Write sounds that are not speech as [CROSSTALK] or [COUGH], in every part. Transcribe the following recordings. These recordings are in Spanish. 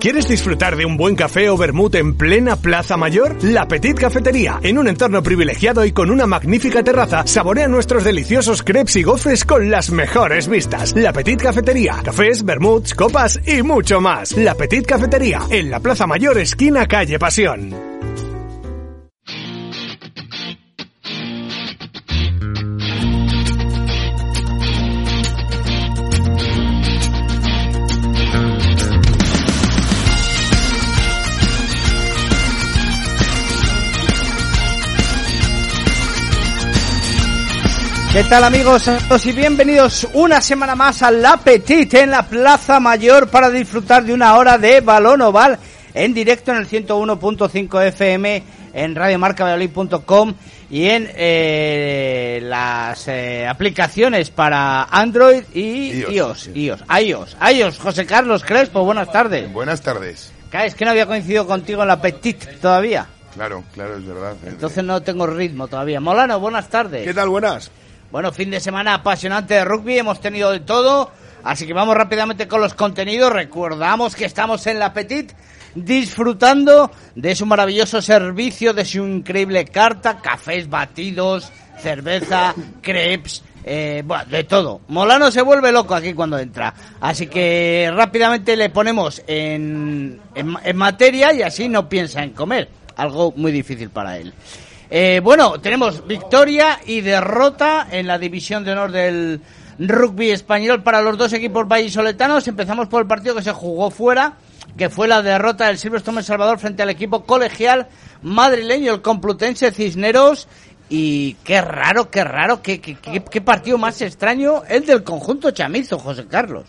¿Quieres disfrutar de un buen café o vermut en plena Plaza Mayor? La Petit Cafetería, en un entorno privilegiado y con una magnífica terraza, saborea nuestros deliciosos crepes y gofres con las mejores vistas. La Petit Cafetería, cafés, vermuts, copas y mucho más. La Petit Cafetería, en la Plaza Mayor, esquina calle Pasión. ¿Qué tal amigos y bienvenidos una semana más al Petit en la Plaza Mayor para disfrutar de una hora de balón oval en directo en el 101.5 FM en radiomarcavalladolid.com y en eh, las eh, aplicaciones para Android y iOS, iOS, iOS, iOS, José Carlos Crespo, buenas tardes. Buenas tardes. Es que no había coincidido contigo en la Petit todavía. Claro, claro, es verdad. Entonces no tengo ritmo todavía. Molano, buenas tardes. ¿Qué tal? Buenas. Bueno, fin de semana apasionante de rugby, hemos tenido de todo, así que vamos rápidamente con los contenidos. Recordamos que estamos en la Petit disfrutando de su maravilloso servicio, de su increíble carta, cafés batidos, cerveza, [LAUGHS] crepes, eh, bueno, de todo. Molano se vuelve loco aquí cuando entra. Así que rápidamente le ponemos en, en, en materia y así no piensa en comer. Algo muy difícil para él. Eh, bueno, tenemos victoria y derrota en la división de honor del rugby español para los dos equipos vallisoletanos. Empezamos por el partido que se jugó fuera, que fue la derrota del Silverstone El Salvador frente al equipo colegial madrileño, el Complutense Cisneros. Y qué raro, qué raro, qué, qué, qué, qué partido más extraño el del conjunto chamizo, José Carlos.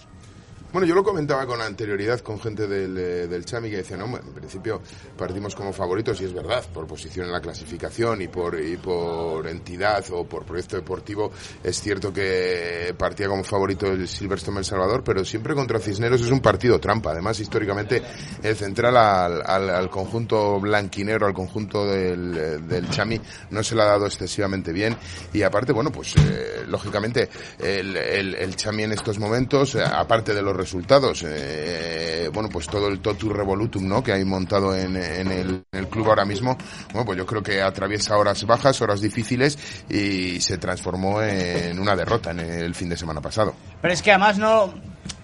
Bueno, yo lo comentaba con anterioridad con gente del, eh, del Chami que decía, no, en principio partimos como favoritos y es verdad, por posición en la clasificación y por, y por entidad o por proyecto deportivo, es cierto que partía como favorito el Silverstone El Salvador, pero siempre contra Cisneros es un partido trampa. Además, históricamente, el central al, al, al conjunto blanquinero, al conjunto del, del Chami, no se le ha dado excesivamente bien y aparte, bueno, pues eh, lógicamente el, el, el Chami en estos momentos, eh, aparte de los resultados. Eh, bueno, pues todo el totu revolutum, ¿no? Que hay montado en, en, el, en, el, club ahora mismo. Bueno, pues yo creo que atraviesa horas bajas, horas difíciles y se transformó en una derrota en el fin de semana pasado. Pero es que además no,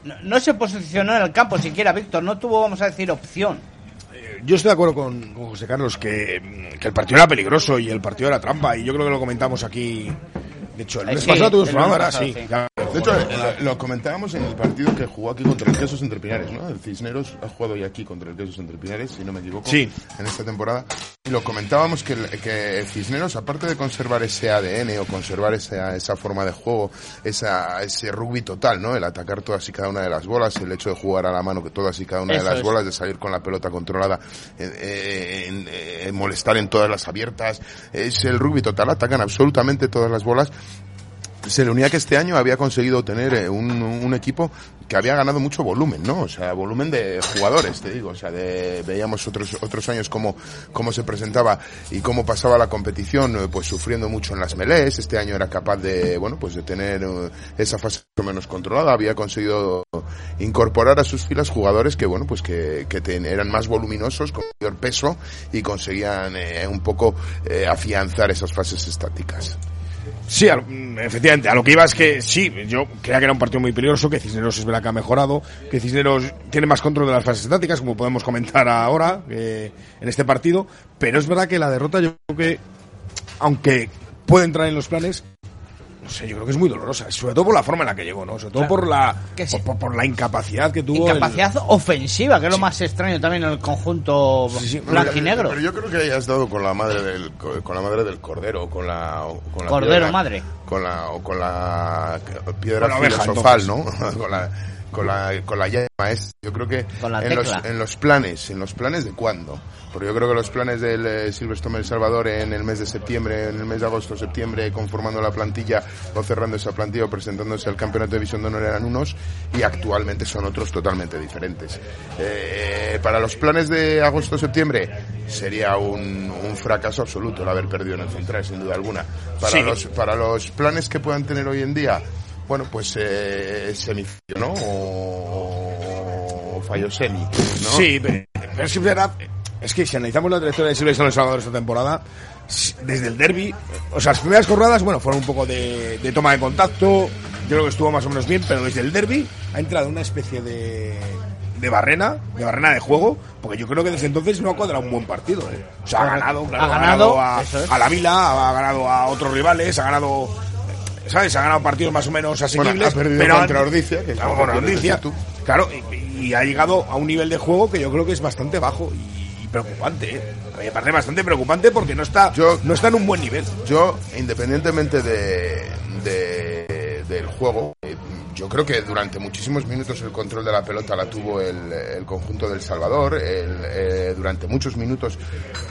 no, no se posicionó en el campo siquiera, Víctor. No tuvo, vamos a decir, opción yo estoy de acuerdo con, con José Carlos que, que, el partido era peligroso y el partido era trampa y yo creo que lo comentamos aquí. De hecho, el mes sí, pasado tuvimos programa. De hecho, lo, lo, comentábamos en el partido que jugó aquí contra el Quesos Entre Pinares, ¿no? El Cisneros ha jugado ya aquí contra el Quesos Entre Pinares, si no me equivoco, sí. en esta temporada. Y lo comentábamos que, que Cisneros, aparte de conservar ese ADN o conservar esa, esa forma de juego, esa, ese rugby total, ¿no? El atacar todas y cada una de las bolas, el hecho de jugar a la mano que todas y cada una Eso de las es. bolas, de salir con la pelota controlada, en, en, en, molestar en todas las abiertas, es el rugby total, atacan absolutamente todas las bolas se le unía que este año había conseguido tener eh, un, un, equipo que había ganado mucho volumen, ¿no? O sea, volumen de jugadores, te digo. O sea, de, veíamos otros, otros años cómo, cómo se presentaba y cómo pasaba la competición, eh, pues sufriendo mucho en las melés. Este año era capaz de, bueno, pues de tener uh, esa fase menos controlada. Había conseguido incorporar a sus filas jugadores que, bueno, pues que, eran más voluminosos, con mayor peso y conseguían eh, un poco eh, afianzar esas fases estáticas. Sí, efectivamente, a lo que iba es que sí, yo creía que era un partido muy peligroso, que Cisneros es verdad que ha mejorado, que Cisneros tiene más control de las fases estáticas, como podemos comentar ahora eh, en este partido, pero es verdad que la derrota yo creo que, aunque puede entrar en los planes, no sé, yo creo que es muy dolorosa, sobre todo por la forma en la que llegó, ¿no? Sobre todo por la sí. por, por la incapacidad que tuvo. el- Incapacidad ofensiva, que es lo más extraño también en el conjunto blanquinegro. Pero yo creo que hayas dado con la madre del co- con la madre del cordero, con la o con la Cordero piedra- madre. con la o con la piedra Con la oveja, filosofal, ¿no? [LAUGHS] con la con la con la llama es yo creo que Con la en los, en los planes, en los planes de cuándo? Porque yo creo que los planes del eh, Silverstone El Salvador en el mes de septiembre, en el mes de agosto, septiembre, conformando la plantilla o cerrando esa plantilla o presentándose al campeonato de división de honor eran unos y actualmente son otros totalmente diferentes. Eh, para los planes de agosto-septiembre sería un, un fracaso absoluto el haber perdido en el central, sin duda alguna. Para, Sí. los, para los planes que puedan tener hoy en día, bueno, pues eh, semicillo, ¿no? O, o fallo semi, ¿no? Sí, pero, pero sí es verdad. Es que si analizamos la trayectoria de Silverstone en El Salvador esta temporada, s- desde el derby, o sea, las primeras jornadas, bueno, fueron un poco de, de toma de contacto. Yo creo que estuvo más o menos bien, pero desde el derby ha entrado una especie de, de barrena, de barrena de juego, porque yo creo que desde entonces no ha cuadrado un buen partido. ¿eh? O sea, ha ganado, claro, Ha ganado, a, es. a la Vila, ha ganado a otros rivales, ha ganado. ¿Sabes? Ha ganado partidos más o menos asequibles. ha perdido pero contra Ordizia, que es Claro, contra tú. Claro, y, y ha llegado a un nivel de juego que yo creo que es bastante bajo y, y preocupante. ¿eh? A mí me parece bastante preocupante porque no está, Yo- no está en un buen nivel. Yo, independientemente de, de- del juego, eh, yo creo que durante muchísimos minutos el control de la pelota la tuvo el, el conjunto del Salvador. Eh, durante muchos minutos,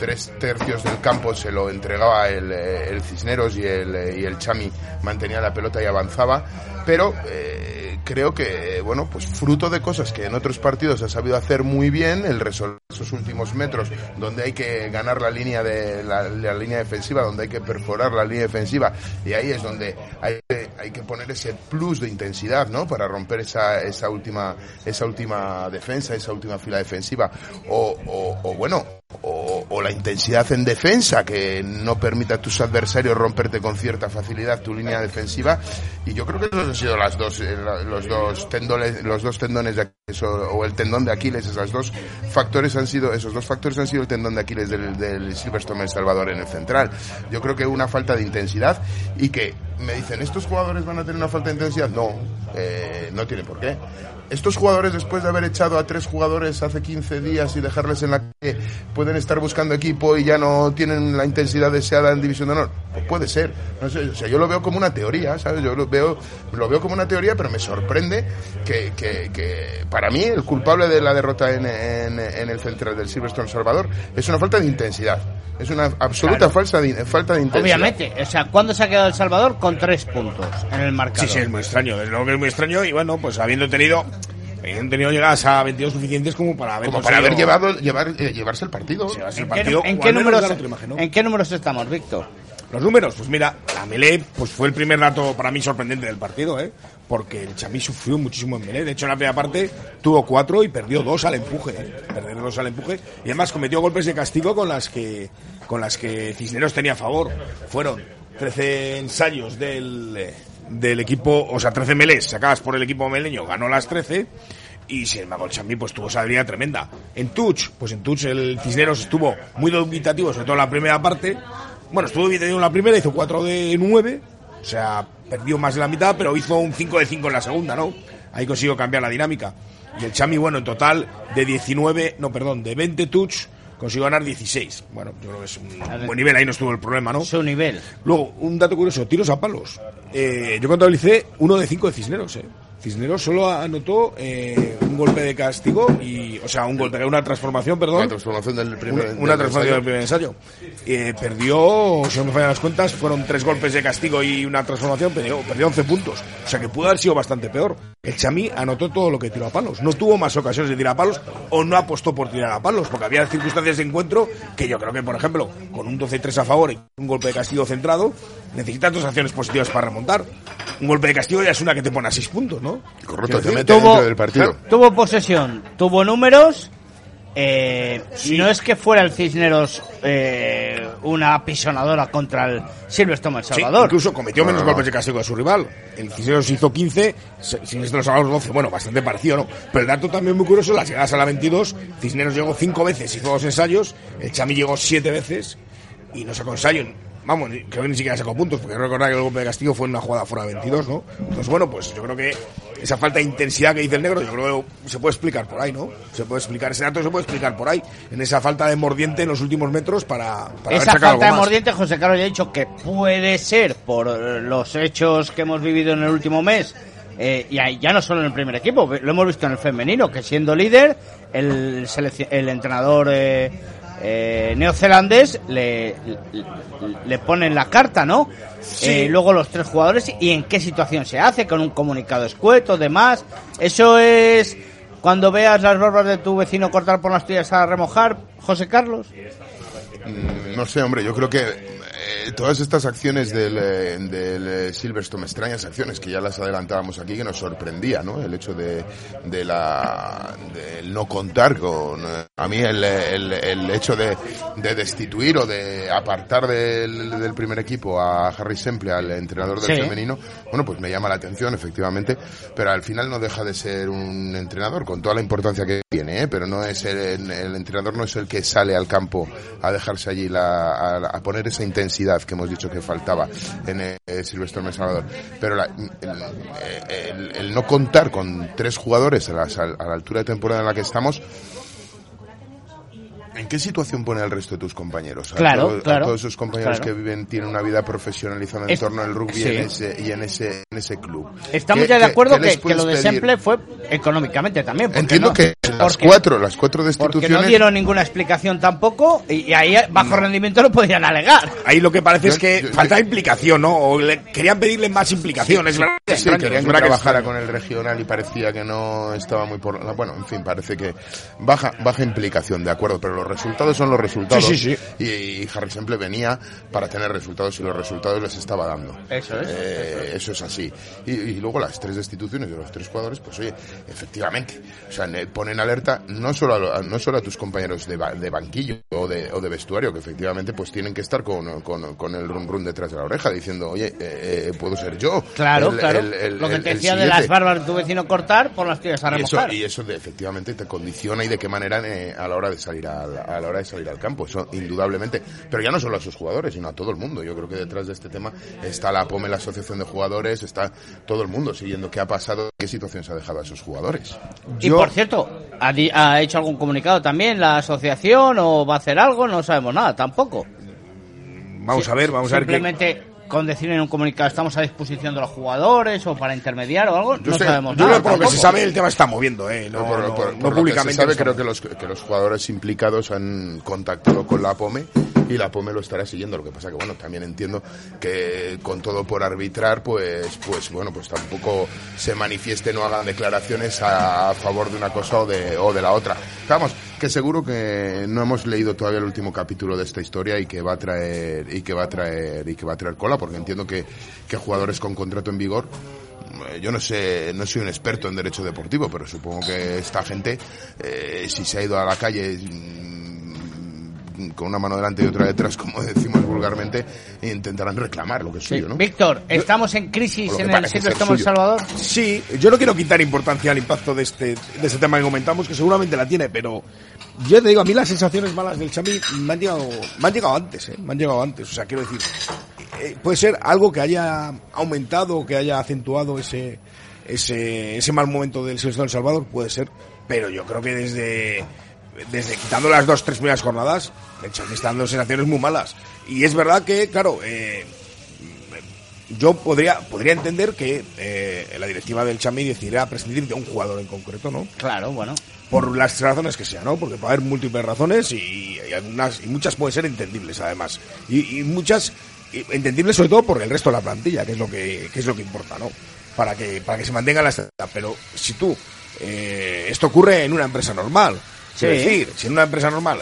tres tercios del campo se lo entregaba el, eh, el Cisneros y el, eh, y el Chami mantenía la pelota y avanzaba. Pero eh, creo que, bueno, pues fruto de cosas que en otros partidos ha sabido hacer muy bien, el resolver esos últimos metros donde hay que ganar la línea de la, línea defensiva, donde hay que perforar la línea defensiva y ahí es donde hay hay que poner ese plus de intensidad, ¿no? Para romper esa, esa última esa última defensa, esa última fila defensiva o, o, o bueno, o, la intensidad en defensa que no permita a tus adversarios romperte con cierta facilidad tu línea defensiva. Y yo creo que esos han sido las dos eh, los dos tendones los dos tendones de Aquiles o, o el tendón de Aquiles. Esas dos factores han sido esos dos factores han sido el tendón de Aquiles del, del Silverstone El Salvador en el central. Yo creo que una falta de intensidad y que me dicen estos jugadores van a tener una falta de intensidad no eh, no tiene por qué estos jugadores, después de haber echado a tres jugadores hace 15 días y dejarles en la calle, pueden estar buscando equipo y ya no tienen la intensidad deseada en División de Honor. Pues puede ser. No sé, o sea, yo lo veo como una teoría, ¿sabes? Yo lo veo, lo veo como una teoría, pero me sorprende que, que, que para mí el culpable de la derrota en, en, en el central del Silverstone Salvador es una falta de intensidad. Es una absoluta falsa de- falta de intensidad. Obviamente, o sea, ¿cuándo se ha quedado El Salvador? Con tres puntos en el marcador. Sí, sí, es muy extraño. Desde luego que es muy extraño y bueno, pues habiendo tenido, habiendo tenido llegadas a 22 suficientes como para haber Como para haber llevado, llevar, eh, llevarse el partido. llevarse el ¿En qué, partido. en qué números. ¿En qué números estamos, Víctor? Los números, pues mira, la melee pues fue el primer dato para mí sorprendente del partido, ¿eh? Porque el Chamí sufrió muchísimo en melee. De hecho, en la primera parte tuvo cuatro y perdió dos al empuje. ¿eh? Perdió dos al empuje. Y además cometió golpes de castigo con las que, con las que Cisneros tenía a favor. Fueron 13 ensayos del, eh, del equipo, o sea, 13 melees sacadas por el equipo meleño, ganó las 13. Y sin embargo, el Chamí pues tuvo esa habilidad tremenda. En touch, pues en touch el Cisneros estuvo muy dubitativo, sobre todo en la primera parte. Bueno, estuvo dubitativo en la primera, hizo 4 de 9. O sea, perdió más de la mitad, pero hizo un 5 de 5 en la segunda, ¿no? Ahí consiguió cambiar la dinámica. Y el Chami, bueno, en total de 19, no, perdón, de 20 touch, consiguió ganar 16. Bueno, yo creo que es un buen nivel, ahí no estuvo el problema, ¿no? Su nivel. Luego, un dato curioso, tiros a palos. Eh, yo contabilicé uno de cinco de Cisneros, ¿eh? Cisneros solo anotó eh, un golpe de castigo y, o sea, un golpe, una transformación, perdón. La transformación del primer Una, una transformación del ensayo. primer ensayo. Eh, perdió, si no me fallan las cuentas, fueron tres golpes de castigo y una transformación, perdió, perdió 11 puntos. O sea que pudo haber sido bastante peor. El Chamí anotó todo lo que tiró a palos. No tuvo más ocasiones de tirar a palos o no apostó por tirar a palos, porque había circunstancias de encuentro que yo creo que, por ejemplo, con un 12-3 a favor y un golpe de castigo centrado, necesitas dos acciones positivas para remontar. Un golpe de castigo ya es una que te pone a 6 puntos, ¿no? Correcto, te mete dentro del partido. Tuvo posesión, tuvo números. eh, No es que fuera el Cisneros eh, una apisonadora contra el Silverstone El Sí, Salvador. incluso cometió menos No, no, no. golpes de castigo que su rival. El Cisneros hizo 15, Cisneros a los 12. Bueno, bastante parecido, ¿no? Pero el dato también muy curioso, las llegadas a la 22, Cisneros llegó 5 veces, hizo dos ensayos, el Chami llegó 7 veces y no sacó ensayo. Vamos, creo que ni siquiera sacó puntos, porque recordar que el golpe de castigo fue una jugada fuera de 22, ¿no? Entonces, bueno, pues yo creo que esa falta de intensidad que dice el negro, yo creo que se puede explicar por ahí, ¿no? Se puede explicar, ese dato se puede explicar por ahí, en esa falta de mordiente en los últimos metros para, para Esa falta de mordiente, José Carlos ya ha dicho que puede ser por los hechos que hemos vivido en el último mes, eh, y ya no solo en el primer equipo, lo hemos visto en el femenino, que siendo líder, el, el entrenador eh, eh, neozelandés le, le, le ponen la carta, ¿no? Eh, luego los tres jugadores y en qué situación se hace, con un comunicado escueto, demás. Eso es cuando veas las barbas de tu vecino cortar por las tuyas a remojar, José Carlos. Mm, No sé, hombre, yo creo que eh, todas estas acciones del, eh, del eh, Silverstone, extrañas acciones que ya las adelantábamos aquí, que nos sorprendía, ¿no? El hecho de, de la, del no contar con, a mí el, el, el hecho de, de destituir o de apartar del, del primer equipo a Harry Semple, al entrenador del Sí. femenino, bueno, pues me llama la atención, efectivamente, pero al final no deja de ser un entrenador con toda la importancia que tiene, ¿eh? pero no es el, el entrenador no es el que sale al campo a dejarse allí la, a, a poner esa intensidad que hemos dicho que faltaba en el Silvestre Salvador. Pero la- el, el- el no contar con tres jugadores a, las- a la altura de temporada en la que estamos, ¿En qué situación pone al resto de tus compañeros? A Claro, todo- a claro, todos esos compañeros claro. que viven, tienen una vida profesionalizada en Es- torno al rugby sí. en ese, y en ese, en ese club. Estamos ¿Qué- ya de acuerdo que, que lo de? Semple fue económicamente también. porque Entiendo no- que las porque- cuatro, las cuatro Porque destituciones. no dieron ninguna explicación tampoco y, y ahí bajo rendimiento lo podían alegar. Ahí lo que parece es que yo- falta implicación, ¿no? O le- querían pedirle más implicación, es verdad. Sí, querían que que trabajara extraño. con el regional y parecía que no estaba muy por... Bueno, en fin, parece que baja baja implicación, de acuerdo, pero los resultados son los resultados. Sí, sí, sí. Y, y Harry Semple venía para tener resultados y los resultados les estaba dando. Eso es. Eh, eso es así. Y, y luego las tres destituciones de los tres jugadores, pues oye, efectivamente, o sea, ne- ponen alerta no solo a, no solo a tus compañeros de, ba- de banquillo o de, o de vestuario, que efectivamente pues tienen que estar con, con, con el run run detrás de la oreja, diciendo, oye, eh, eh, puedo ser yo. Claro, el- claro. el- el- lo que te decía de las barbas de tu vecino cortar por las tuyas a Y eso, remojar. y eso de- efectivamente te condiciona y de qué manera eh, a la hora de salir al, a la hora de salir al campo, eso indudablemente. Pero ya no solo a sus jugadores, sino a todo el mundo. Yo creo que detrás de este tema está la POME, la Asociación de Jugadores, está todo el mundo siguiendo qué ha pasado, qué situación se ha dejado a esos jugadores. Y por cierto, ¿ha, di- ha hecho algún comunicado también la asociación o va a hacer algo? No sabemos nada tampoco. Vamos a ver, vamos a ver. Simplemente con decir en un comunicado estamos a disposición de los jugadores o para intermediar o algo, Yo no sé, sabemos Yo nada. creo que por lo que tampoco. se sabe el tema está moviendo, ¿eh? No, por, no- por- no por lo que públicamente. se sabe, creo que los, que los jugadores implicados han contactado con la POME y la POME lo estará siguiendo. Lo que pasa que, bueno, también entiendo que con todo por arbitrar, pues, pues bueno, pues tampoco se manifiesten o hagan declaraciones a, favor de una cosa o de, o de la otra. Vamos, que seguro que no hemos leído todavía el último capítulo de esta historia y que va a traer, y que va a traer, y que va a traer cola, porque entiendo que, que jugadores con contrato en vigor eh, yo no sé, no soy un experto en derecho deportivo, pero supongo que esta gente, eh, si se ha ido a la calle con una mano delante y otra detrás, como decimos vulgarmente, intentarán reclamar lo que es Sí. suyo, ¿no? Víctor, ¿estamos en crisis en el ser El suyo. Salvador? Sí, yo no quiero quitar importancia al impacto de este, de este tema que comentamos, que seguramente la tiene, pero yo te digo, a mí las sensaciones malas del Xavi me han llegado, me han llegado antes, ¿eh? Me han llegado antes, o sea, quiero decir, eh, puede ser algo que haya aumentado, que haya acentuado ese, ese, ese mal momento del Silvestre del Salvador, puede ser, pero yo creo que desde, desde quitando las dos, tres primeras jornadas, el Xavi está dando sensaciones muy malas. Y es verdad que, claro, eh, yo podría podría entender que eh, la directiva del Chami decidiera prescindir de un jugador en concreto, ¿no? Claro, bueno. Por las razones que sean, ¿no? Porque puede haber múltiples razones y, y algunas y muchas pueden ser entendibles además y, y muchas entendibles sobre todo por el resto de la plantilla, que es lo que, que es lo que importa, ¿no? Para que para que se mantenga la estabilidad. Pero si tú eh, esto ocurre en una empresa normal, Sí. es decir, si en una empresa normal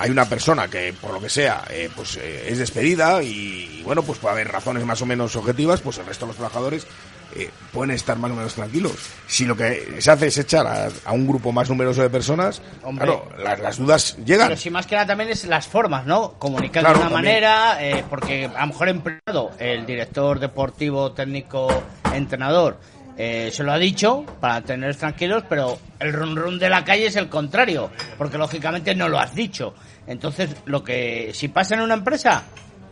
hay una persona que por lo que sea eh, pues eh, es despedida y, bueno pues puede haber razones más o menos objetivas pues el resto de los trabajadores eh, pueden estar más o menos tranquilos si lo que se hace es echar a, a un grupo más numeroso de personas Hombre. claro las, las dudas llegan Pero si más que nada también es las formas, ¿no? Comunicar Claro, de una también. manera, eh, porque a lo mejor empleado, el director deportivo, técnico, entrenador, eh, se lo ha dicho para tener tranquilos, pero el run run de la calle es el contrario, porque lógicamente no lo has dicho. Entonces, lo que si pasa en una empresa,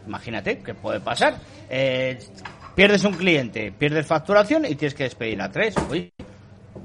Imagínate qué puede pasar. Eh, pierdes un cliente, pierdes facturación y tienes que despedir a tres. Oye,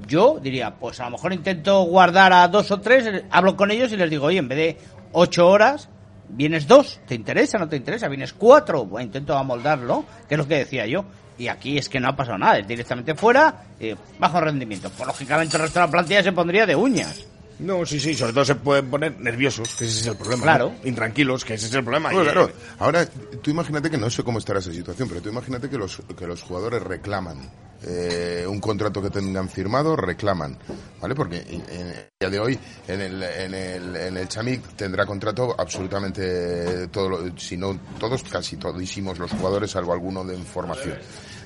yo diría, pues a lo mejor intento guardar a dos o tres, hablo con ellos y les digo, oye, en vez de ocho horas, vienes dos, ¿te interesa? ¿No te interesa? ¿Vienes cuatro? Bueno, intento amoldarlo, que es lo que decía yo. Y aquí es que no ha pasado nada, es directamente fuera, eh, bajo rendimiento. Pues lógicamente el resto de la plantilla se pondría de uñas. No, sí, sí, sobre todo se pueden poner nerviosos, que ese es el problema. Claro. ¿no? Intranquilos, que ese es el problema. Bueno, claro, eh, ahora tú imagínate que no sé cómo estará esa situación, pero tú imagínate que los, que los jugadores reclaman eh, un contrato que tengan firmado, reclaman, ¿vale? Porque en en el día de hoy en el, en el, en el Chamic tendrá contrato absolutamente todo, lo- si no todos, casi todísimos los jugadores, salvo alguno de formación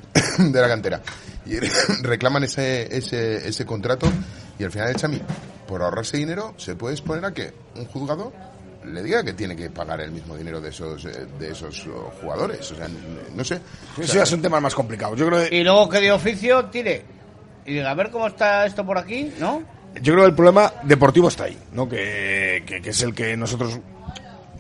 [COUGHS] de la cantera. Y [COUGHS] reclaman ese, ese, ese contrato y al final el Chami, por ahorrarse dinero, se puede exponer a que un juzgado le diga que tiene que pagar el mismo dinero de esos eh, de esos oh, jugadores. O sea, no sé. O Eso ya son temas más complicados. Yo creo, que, Y luego que de oficio tire. Y diga, a ver cómo está esto por aquí, ¿no? yo creo que el problema deportivo está ahí, ¿no? Que, que, que es el que nosotros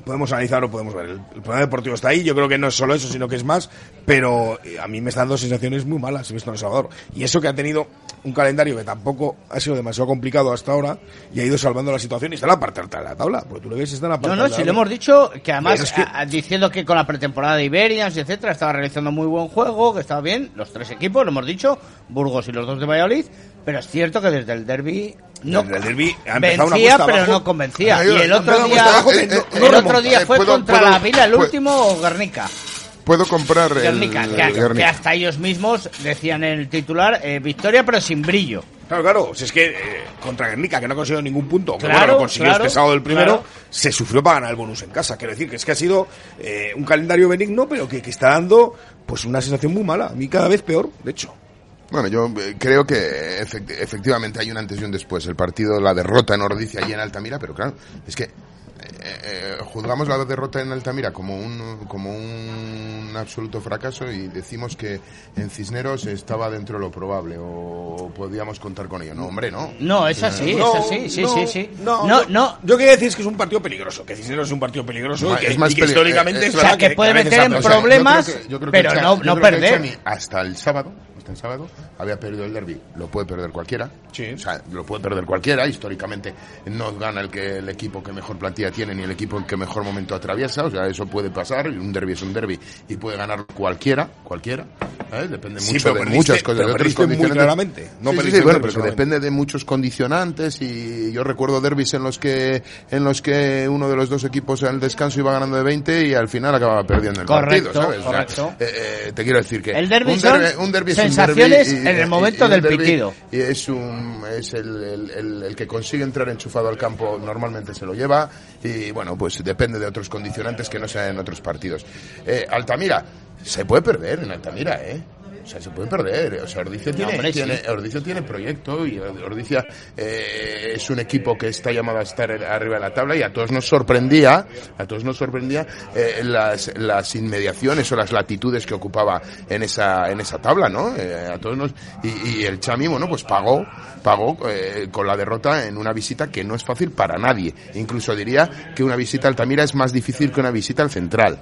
podemos analizar o podemos ver. El, el problema deportivo está ahí. Yo creo que no es solo eso, sino que es más. Pero eh, a mí me están dando sensaciones muy malas, he visto en El Salvador. Y eso que ha tenido un calendario que tampoco ha sido demasiado complicado hasta ahora y ha ido salvando la situación y está en la parte alta de la tabla. Porque tú le ves, está en la parte No, no, si lo hemos dicho, que además Pero es que- a- a- diciendo que con la pretemporada de Iberians, etcétera, estaba realizando muy buen juego, que estaba bien, los tres equipos, lo hemos dicho, Burgos y los dos de Valladolid, pero es cierto que desde el derby no el ha empezado vencía, pero abajo. no convencía. Y el otro día, cuesta abajo, el eh, eh, otro día Eh, fue puedo- contra puedo- la Vila, el puedo- último o Guernica. Puedo comprar el, Guernica, que, el que Guernica. hasta ellos mismos decían en el titular eh, victoria pero sin brillo. Claro, claro, si es que eh, contra Guernica, que no ha conseguido ningún punto, que Claro, bueno, lo consiguió claro, este sábado el primero, claro. se sufrió para ganar el bonus en casa. Quiero decir que es que ha sido eh, un calendario benigno, pero que, que está dando pues una sensación muy mala. A mí cada vez peor, de hecho. Bueno, yo eh, creo que efect- efectivamente hay un antes y un después. El partido, la derrota en Ordicia y en Altamira, pero claro, es que eh, eh, juzgamos la derrota en Altamira como un, como un absoluto fracaso y decimos que en Cisneros estaba dentro de lo probable o podíamos contar con ello. No, hombre, no. No, es así, No, es así, sí, no, sí, sí. No, no, yo, no. yo quería decir es que es un partido peligroso, que Cisneros es un partido peligroso y que, es más y que históricamente eh, es o sea, que puede meter en pasado. O sea, yo problemas, creo que- yo creo que pero el Cha- no, yo no creo que el perder. Hasta el sábado, el sábado, había perdido el derby. Lo puede perder cualquiera. Sí. O sea, lo puede perder cualquiera. Históricamente no gana el que el equipo que mejor plantilla tiene ni el equipo que mejor momento atraviesa. O sea, eso puede pasar. y Un derby es un derby y puede ganar cualquiera, cualquiera. ¿eh? Depende Sí, mucho pero de perdiste- muchas cosas. pero de otros perdiste muy claramente. No Sí, sí, bueno, pero depende de muchos condicionantes y yo recuerdo derbis en los que en los que uno de los dos equipos al descanso iba ganando de 20 y al final acababa perdiendo el Correcto, partido, ¿sabes? O sea, correcto. eh, eh, te quiero decir que El derbi un derbi- un derbi es un sensaciones en el momento un del derbi pitido. Y es un es el, el, el- el que consigue entrar enchufado al campo normalmente se lo lleva y bueno, pues depende de otros condicionantes que no sean en otros partidos. Eh, Altamira se puede perder en Altamira, ¿eh? O sea, se puede perder. O sea, Ordicia tiene, hombre, sí. tiene, Ordicia tiene proyecto y Ordicia eh, es un equipo que está llamado a estar arriba de la tabla y a todos nos sorprendía, a todos nos sorprendía eh, las, las inmediaciones o las latitudes que ocupaba en esa, en esa tabla, ¿no? Eh, a todos nos, y, y el Chami, bueno, pues pagó, pagó eh, con la derrota en una visita que no es fácil para nadie. Incluso diría que una visita a Altamira es más difícil que una visita al Central.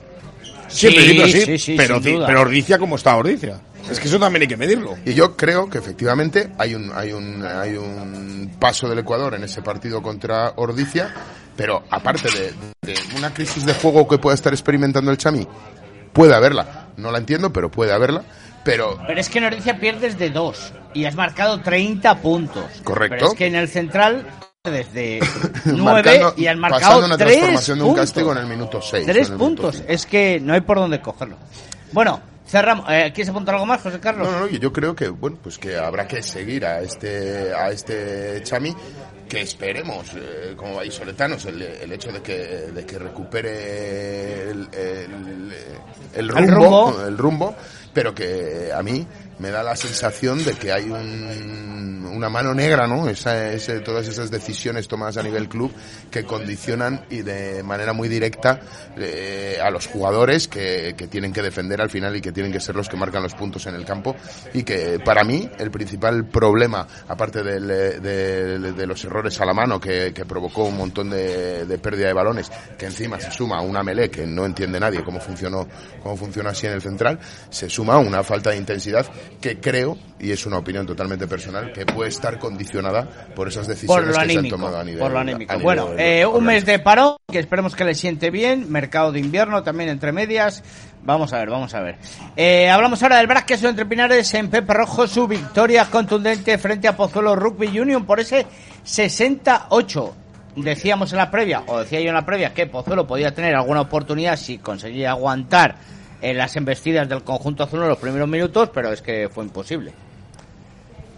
Sí, en Sí, principio sí, sí, sí, pero, sin di- duda. pero Ordicia como está Ordicia. Es que eso también hay que medirlo. Y yo creo que efectivamente hay un, hay un, hay un paso del Ecuador en ese partido contra Ordicia, pero aparte de, de una crisis de juego que pueda estar experimentando el Chami, puede haberla. No la entiendo, pero puede haberla. Pero Pero es que en Ordicia pierdes de dos y has marcado 30 puntos. Correcto. Pero es que en el central desde [LAUGHS] 9 marcando- y han marcado una 3 transformación de un puntos. castigo en el minuto 6. Tres puntos. Es que no hay por dónde cogerlo. Bueno, cerramos. Eh, ¿Quieres apuntar algo más, José Carlos? No, no, no, yo creo que bueno, pues que habrá que seguir a este a este Chami que esperemos eh, como vallisoletanos el, el hecho de que de que recupere el, el, el rumbo, rumbo. el rumbo pero que a mí me da la sensación de que hay un, una mano negra, ¿no? Esa, ese, todas esas decisiones tomadas a nivel club que condicionan y de manera muy directa eh, a los jugadores que, que, tienen que defender al final y que tienen que ser los que marcan los puntos en el campo y que para mí el principal problema, aparte de, de, los errores a la mano que, que provocó un montón de, de, pérdida de balones, que encima se suma a una melé que no entiende nadie cómo funcionó, cómo funcionó así en el central, se suma una falta de intensidad que creo, y es una opinión totalmente personal, que puede estar condicionada por esas decisiones por que se han tomado a nivel. Por lo anímico. bueno, eh, un mes de paro, que esperemos que le siente bien, mercado de invierno también entre medias. Vamos a ver, vamos a ver. Eh, hablamos ahora del Brasqueso entre Pinares en Pepe Rojo, su victoria contundente frente a Pozuelo Rugby Union por ese 68 decíamos en la previa, o decía yo en la previa, que Pozuelo podía tener alguna oportunidad si conseguía aguantar en las embestidas del conjunto azul en los primeros minutos, pero es que fue imposible.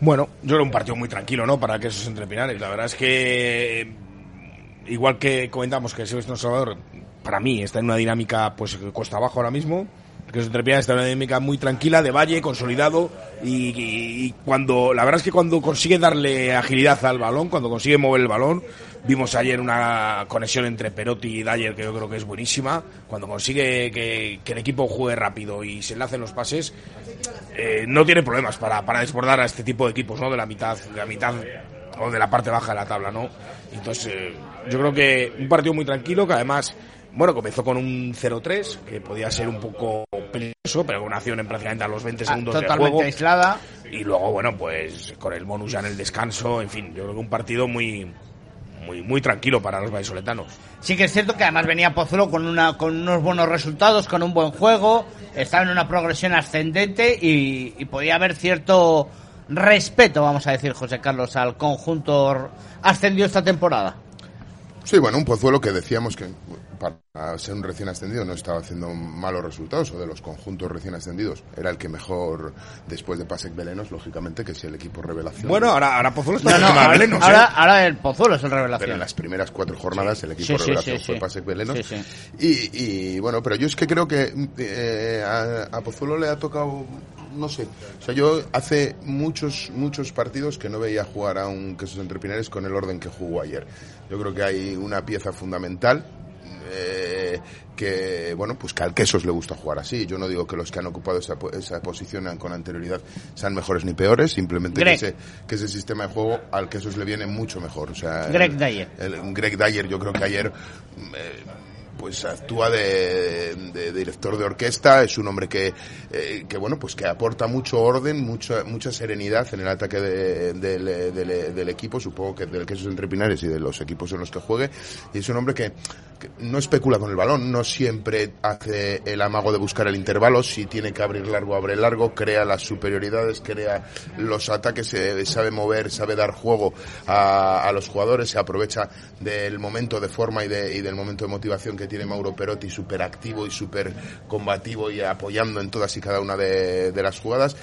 Bueno, yo era un partido muy tranquilo, ¿no? Para que esos entrepinares. La verdad es que, igual que comentamos que el Silvestre Salvador, para mí, está en una dinámica, pues, cuesta abajo ahora mismo. Que esos entrepinares está en una dinámica muy tranquila, de valle, consolidado. Y, y, cuando, la verdad es que cuando consigue darle agilidad al balón, cuando consigue mover el balón, Vimos ayer una conexión entre Perotti y Dyer que yo creo que es buenísima. Cuando consigue que, que el equipo juegue rápido y se enlacen los pases, eh, no tiene problemas para, para desbordar a este tipo de equipos, ¿no? De la mitad, de la mitad o de la parte baja de la tabla, ¿no? Entonces, eh, yo creo que un partido muy tranquilo que además, bueno, comenzó con un 0-3, que podía ser un poco peligroso, pero con una acción en prácticamente a los 20 segundos ah, de juego. aislada. Y luego, bueno, pues con el bonus ya en el descanso, en fin, yo creo que un partido muy, muy, muy tranquilo para los vallisoletanos. Sí que es cierto que además venía Pozuelo con, una, con unos buenos resultados, con un buen juego, estaba en una progresión ascendente y, y podía haber cierto respeto, vamos a decir, José Carlos, al conjunto ascendido esta temporada. Sí, bueno, un Pozuelo que decíamos que para ser un recién ascendido no estaba haciendo malos resultados o de los conjuntos recién ascendidos era el que mejor después de Pasek Belenos lógicamente que es el equipo revelación bueno ahora, ahora Pozuelo está no, no, ahora, Belenos, ahora, ¿eh? ahora, el Pozuelo es el revelación pero en las primeras cuatro jornadas sí. el equipo sí, revelación sí, fue Pasek Belenos y, y, bueno pero yo es que creo que eh, a, a Pozuelo le ha tocado no sé. O sea, yo hace muchos, muchos partidos que no veía jugar a un Quesos Entrepinares con el orden que jugó ayer. Yo creo que hay una pieza fundamental eh, que bueno pues que al Quesos le gusta jugar así. Yo no digo que los que han ocupado esa, esa posición con anterioridad sean mejores ni peores simplemente que ese, que ese sistema de juego al Quesos le viene mucho mejor. O sea Greg el, Dyer. el, Greg Dyer yo creo que ayer eh, pues actúa de, de, director de orquesta, es un hombre que, eh, que bueno, pues que aporta mucho orden, mucha, mucha serenidad en el ataque de, de, del equipo, supongo que del Quesos Entre Pinares y de los equipos en los que juegue, y es un hombre que, que, no especula con el balón, no siempre hace el amago de buscar el intervalo, si tiene que abrir largo, abre largo, crea las superioridades, crea los ataques, eh, sabe mover, sabe dar juego a, a los jugadores, se aprovecha del momento de forma y, de, y del momento de motivación que tiene Mauro Perotti, súper activo y súper combativo y apoyando en todas y cada una de, de, las jugadas.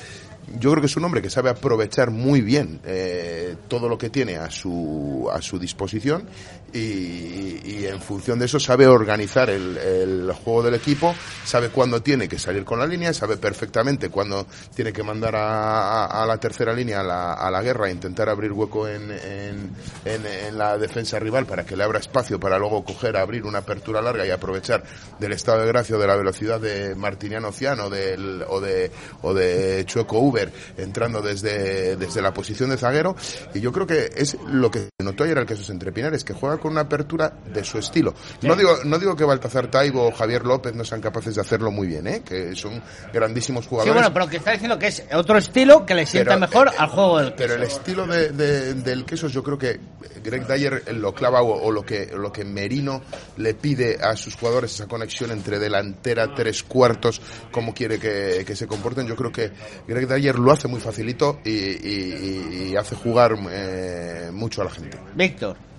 Yo creo que es un hombre que sabe aprovechar muy bien eh, todo lo que tiene a su, a su disposición y, y, en función de eso sabe organizar el, el, juego del equipo, sabe cuándo tiene que salir con la línea, sabe perfectamente cuándo tiene que mandar a, a, a la tercera línea a la, a la, guerra intentar abrir hueco en, en, en, en, la defensa rival para que le abra espacio para luego coger, abrir una apertura larga y aprovechar del estado de gracia de la velocidad de Martiniano Ciano del, o, de, o de Chueco Uber entrando desde, desde la posición de zaguero. Y yo creo que es lo que notó ayer al que sus entrepinares que juega con una apertura de su estilo. No digo no digo que Baltazar Taibo o Javier López no sean capaces de hacerlo muy bien, ¿eh? que son grandísimos jugadores. Sí, bueno, pero que está diciendo que es otro estilo que le sienta pero, mejor al juego del Pero el estilo de, de, del Quesos yo creo que Greg Dyer lo clava o, o, lo que lo que Merino le pide a sus jugadores esa conexión entre delantera, tres cuartos, cómo quiere que, que se comporten. Yo creo que Greg Dyer lo hace muy facilito y, y, y hace jugar eh, mucho a la gente. Víctor.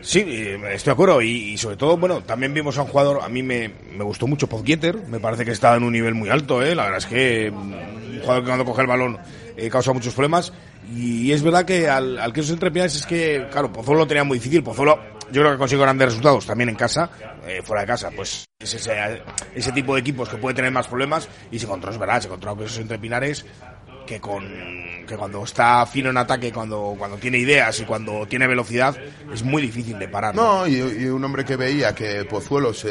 Sí, estoy de acuerdo. Y, y, sobre todo, bueno, también vimos a un jugador, a mí me, me gustó mucho Podgeter, me parece que está en un nivel muy alto, ¿eh? la verdad es que un jugador que cuando coge el balón eh, causa muchos problemas. Y es verdad que al, al que esos entrepinares es que, claro, Pozuelo lo tenía muy difícil. Pozuelo yo creo que consigo grandes resultados también en casa, eh, fuera de casa, pues es ese, ese tipo de equipos que puede tener más problemas y se encontró, es verdad, se encontró esos entre Pinares que con que cuando está fino en ataque, cuando, cuando tiene ideas y cuando tiene velocidad, es muy difícil de parar. No, y, un hombre que veía que Pozuelos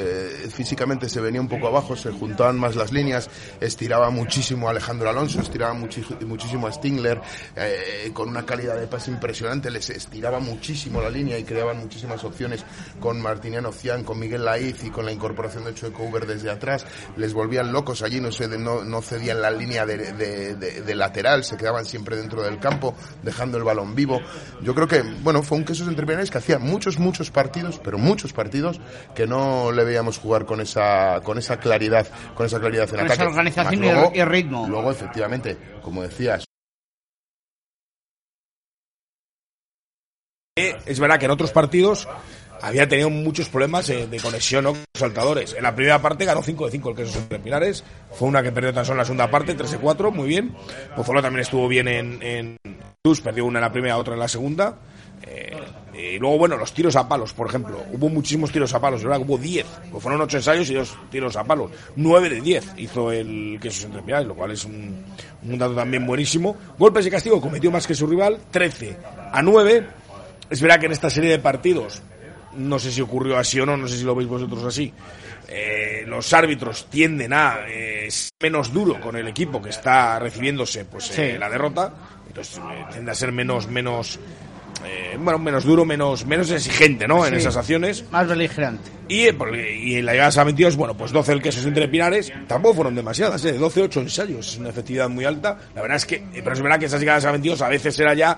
físicamente se venía un poco abajo, se juntaban más las líneas, estiraba muchísimo a Alejandro Alonso, estiraba muchísimo a Stingler, eh, con una calidad de pase impresionante, les estiraba muchísimo la línea y creaban muchísimas opciones con Martiniano Cian, con Miguel Laiz y con la incorporación de Chueco desde atrás, les volvían locos allí, no, se, no, no cedían la línea de, de, de lateral, se quedaban siempre dentro del campo, dejando el balón vivo. Yo creo que, bueno, fue un quesos entre que hacía muchos, muchos partidos, pero muchos partidos, que no le veíamos jugar con esa, con esa claridad, con esa claridad en con ataque. Esa organización y ritmo. Luego, efectivamente, como decías, es verdad que en otros partidos había tenido muchos problemas de, conexión con los saltadores. En la primera parte ganó 5 de 5 el queso entre Pilares. Fue una que perdió tan solo en la segunda parte, 3 de 4, muy bien. Pozuelo también estuvo bien en, en perdió una en la primera, otra en la segunda. Eh, y luego, bueno, los tiros a palos, por ejemplo. Hubo muchísimos tiros a palos, ¿verdad? Hubo 10. Pues fueron 8 ensayos y 2 tiros a palos. 9 de 10 hizo el queso entre Pilares, lo cual es un, un dato también buenísimo. Golpes de castigo cometió más que su rival, 13 a 9. Es verdad que en esta serie de partidos no sé si ocurrió así o no, no sé si lo veis vosotros así. Eh, los árbitros tienden a eh, ser menos duro con el equipo que está recibiéndose pues eh, la derrota, entonces tiende a ser menos menos bueno menos duro, menos menos exigente, ¿no? En esas acciones. Más beligerante. Y, y en la llegada a 22, bueno, pues 12 el queso entre Pinares, tampoco fueron demasiadas, ¿eh? 12, 8 ensayos, es una efectividad muy alta. La verdad es que, pero es verdad que esas llegadas a 22 a veces era ya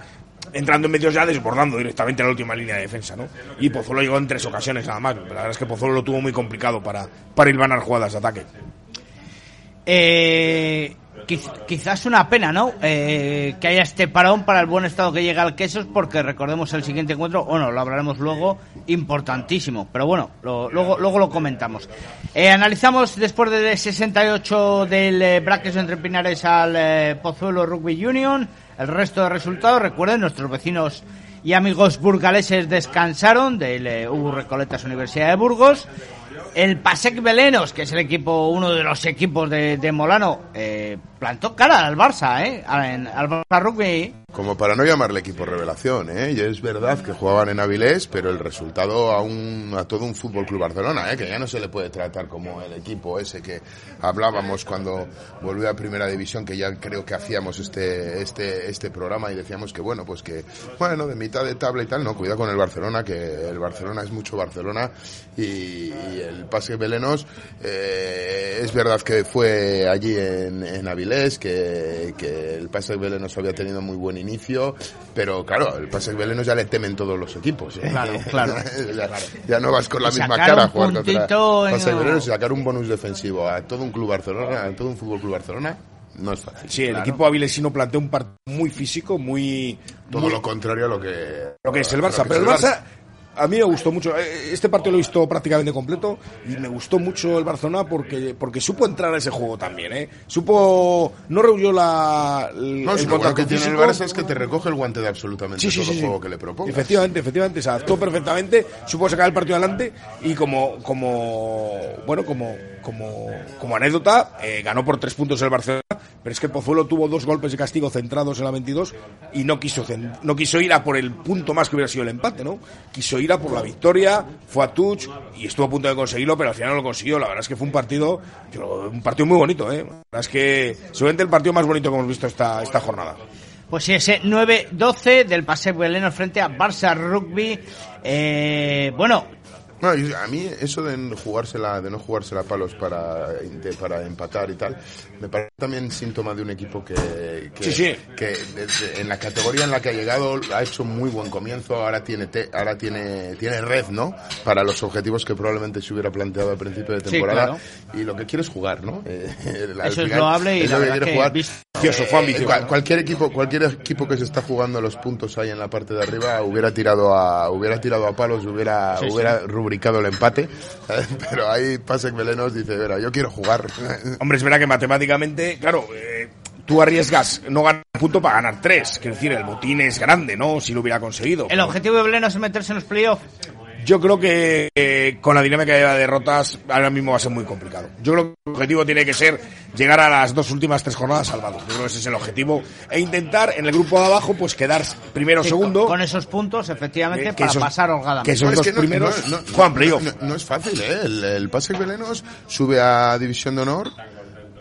entrando en medios ya desbordando directamente la última línea de defensa, ¿no? Y Pozuelo llegó en tres ocasiones nada más. la verdad es que Pozuelo lo tuvo muy complicado para, para ir jugadas de ataque. Eh, quizás una pena, ¿no? Eh, que haya este parón para el buen estado que llega al Quesos, porque recordemos el siguiente encuentro, bueno, lo hablaremos luego, importantísimo, pero bueno, luego, luego lo comentamos. Eh, analizamos después de 68 del eh, entre Pinares al Pozuelo Rugby Union, el resto de resultados, recuerden, nuestros vecinos y amigos burgaleses descansaron del eh, Recoletas Universidad de Burgos. El Pasec Belenos, que es el equipo, uno de los equipos de, de Molano, eh, plantó cara al Barça, ¿eh? Al, Barça Rugby como para no llamarle equipo revelación, ¿eh? Y es verdad que jugaban en Avilés, pero el resultado a, un, a todo un Fútbol Club Barcelona, ¿eh? Que ya no se le puede tratar como el equipo ese que hablábamos cuando volvió a Primera División, que ya creo que hacíamos este, este, este programa y decíamos que, bueno, pues que, bueno, de mitad de tabla y tal, no, cuidado con el Barcelona, que el Barcelona es mucho Barcelona y, el Pase Belenos, eh, es verdad que fue allí en, en Avilés, que, que el Pase Belenos había tenido muy buen inicio, pero claro, el Pasek Belenos ya le temen todos los equipos. ¿eh? Claro, [LAUGHS] claro. ya, no vas con la misma cara a jugar contra Pasek Belenos y sacar un bonus defensivo a todo un club Barcelona, a todo un fútbol club Barcelona. No es fácil. Sí, el equipo avilesino plantea un partido muy físico, muy... Todo lo contrario a lo que... Lo que es el Barça. Pero el Barça a mí me gustó mucho. Eh, este partido lo he visto prácticamente completo y me gustó mucho el Barcelona porque, porque supo entrar a ese juego también. ¿eh? Supo. No rehuyó la. El, no, el lo que tiene el Barça es que te recoge el guante de absolutamente todo el juego que le propongas. Efectivamente, efectivamente. Se adaptó perfectamente, supo sacar el partido adelante y como. como bueno, como, como, como anécdota, eh, ganó por tres puntos el Barcelona, pero es que Pozuelo tuvo dos golpes de castigo centrados en la 22 y no quiso, no quiso ir a por el punto más que hubiera sido el empate, ¿no? Quiso ir por la victoria, fue a touch y estuvo a punto de conseguirlo, pero al final no lo consiguió. La verdad es que fue un partido, un partido muy bonito, ¿eh? La verdad es que seguramente el partido más bonito que hemos visto esta, esta jornada. Pues sí, ese 9-12 del Paseo Beleno frente a Barça Rugby. Eh, bueno, bueno, a mí eso de jugársela, de no jugársela a palos para, para empatar y tal, me parece también síntoma de un equipo que, que, en la categoría en la que ha llegado ha hecho muy buen comienzo, ahora tiene ahora tiene tiene red, ¿no? Para los objetivos que probablemente se hubiera planteado al principio de temporada y lo que quiere es jugar, ¿no? Eh, [LAUGHS] eso es loable y la que quiere jugar. Eh, cualquier equipo, cualquier equipo que se está jugando los puntos ahí en la parte de arriba hubiera tirado a hubiera tirado a palos, hubiera hubiera rubricado el empate, [LAUGHS] pero ahí Pasek Melenos dice, verá, yo quiero jugar. [LAUGHS] Hombre, es verdad que matemáticamente, claro, eh, tú arriesgas no ganar un punto para ganar tres. Quiero decir, el botín es grande, ¿no? Si lo hubiera conseguido. ¿El objetivo de Belén es meterse en los playoffs? Yo creo que eh, con la dinámica de derrotas ahora mismo va a ser muy complicado. Yo creo que el objetivo tiene que ser llegar a las dos últimas tres jornadas salvados. Yo creo que ese es el objetivo. E intentar en el grupo de abajo pues quedar primero o Sí, segundo. con, con esos puntos, efectivamente, Eh, que para esos- pasar holgadamente. que esos Es dos que no- primeros no, no, no, playoff. no- no es fácil, ¿eh? El, el Pasek Velenos sube a División de Honor.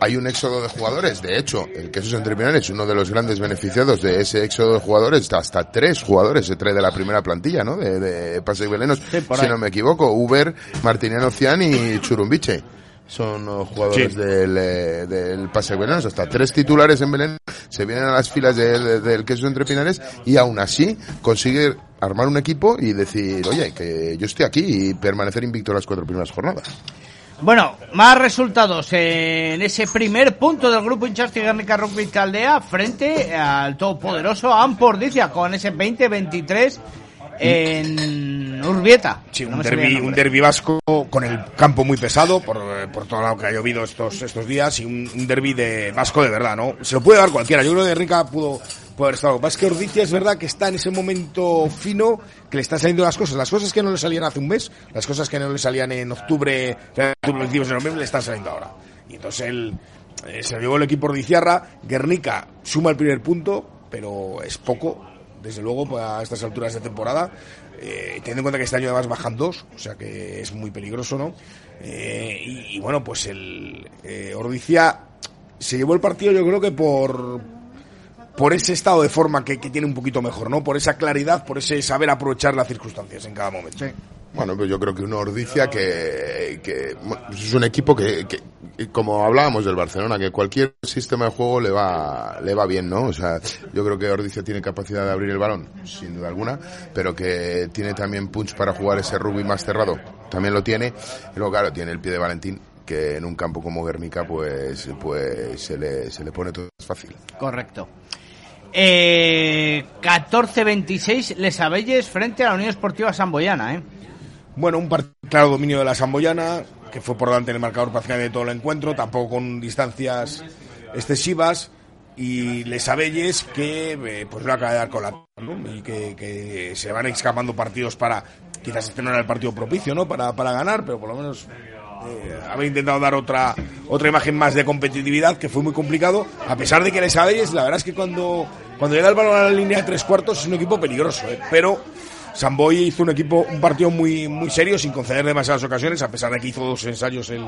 Hay un éxodo de jugadores. De hecho, el Quesos Entre Pinares, uno de los grandes beneficiados de ese éxodo de jugadores, hasta tres jugadores se trae de la primera plantilla, ¿no? De, de Velenos, por si no me equivoco. Uber, Martiniano Cian y Churumbiche. Son los jugadores Sí. del, eh, del Pasek Velenos. Hasta tres titulares en Belén se vienen a las filas del, del, Quesos Entre Pinares y aún así consigue armar un equipo y decir, oye, que yo estoy aquí y permanecer invicto las cuatro primeras jornadas. Bueno, más resultados en ese primer punto del grupo Inchasti Guernica Rugby Caldea frente al todopoderoso Ampordicia con ese 20-23 en Urbieta. Sí, No un el derbi, un derbi vasco con el campo muy pesado por, por todo lo que ha llovido estos, estos días y un, un derbi de vasco de verdad, ¿no? Se lo puede dar cualquiera. Yo creo que Rica pudo, estado. Lo que pasa es que Ordicia es verdad que está en ese momento fino que le están saliendo las cosas. Las cosas que no le salían hace un mes, las cosas que no le salían en octubre, octubre, principios de noviembre, le están saliendo ahora. Y entonces él eh, se llevó el equipo Ordiciarra. Guernica suma el primer punto, pero es poco desde luego pues, a estas alturas de temporada, eh, teniendo en cuenta que este año además bajan dos, o sea que es muy peligroso, ¿no? Eh, y, y bueno, pues el eh, Ordicia se llevó el partido yo creo que por por ese estado de forma que, que tiene un poquito mejor, ¿no? Por esa claridad, por ese saber aprovechar las circunstancias en cada momento. Bueno, pues yo creo que una Ordicia que, que bueno, pues es un equipo que, que, que como hablábamos del Barcelona, que cualquier sistema de juego le va, le va bien, ¿no? O sea, yo creo que Ordicia tiene capacidad de abrir el balón, sin duda alguna, pero que tiene también punch para jugar ese rugby más cerrado, también lo tiene, y luego claro, tiene el pie de Valentín, que en un campo como Guernica, pues, pues se le, se le pone todo más fácil. Correcto. Eh, 14-26 Les Abelles frente a la Unión Esportiva Samboyana, ¿eh? Bueno, un claro dominio de la Samboyana, que fue por delante el marcador prácticamente de todo el encuentro, tampoco con distancias excesivas, y Les Abelles que eh, pues lo acaba de dar con la ¿no? y que, que se van escapando partidos para, quizás este no era el partido propicio, ¿no? Para, para ganar, pero por lo menos eh, haber intentado dar otra otra imagen más de competitividad que fue muy complicado a pesar de que Les Abelles la verdad es que cuando cuando llega el balón a la línea de tres cuartos es un equipo peligroso ¿eh? pero Samboy hizo un equipo un partido muy muy serio sin conceder demasiadas ocasiones a pesar de que hizo dos ensayos el,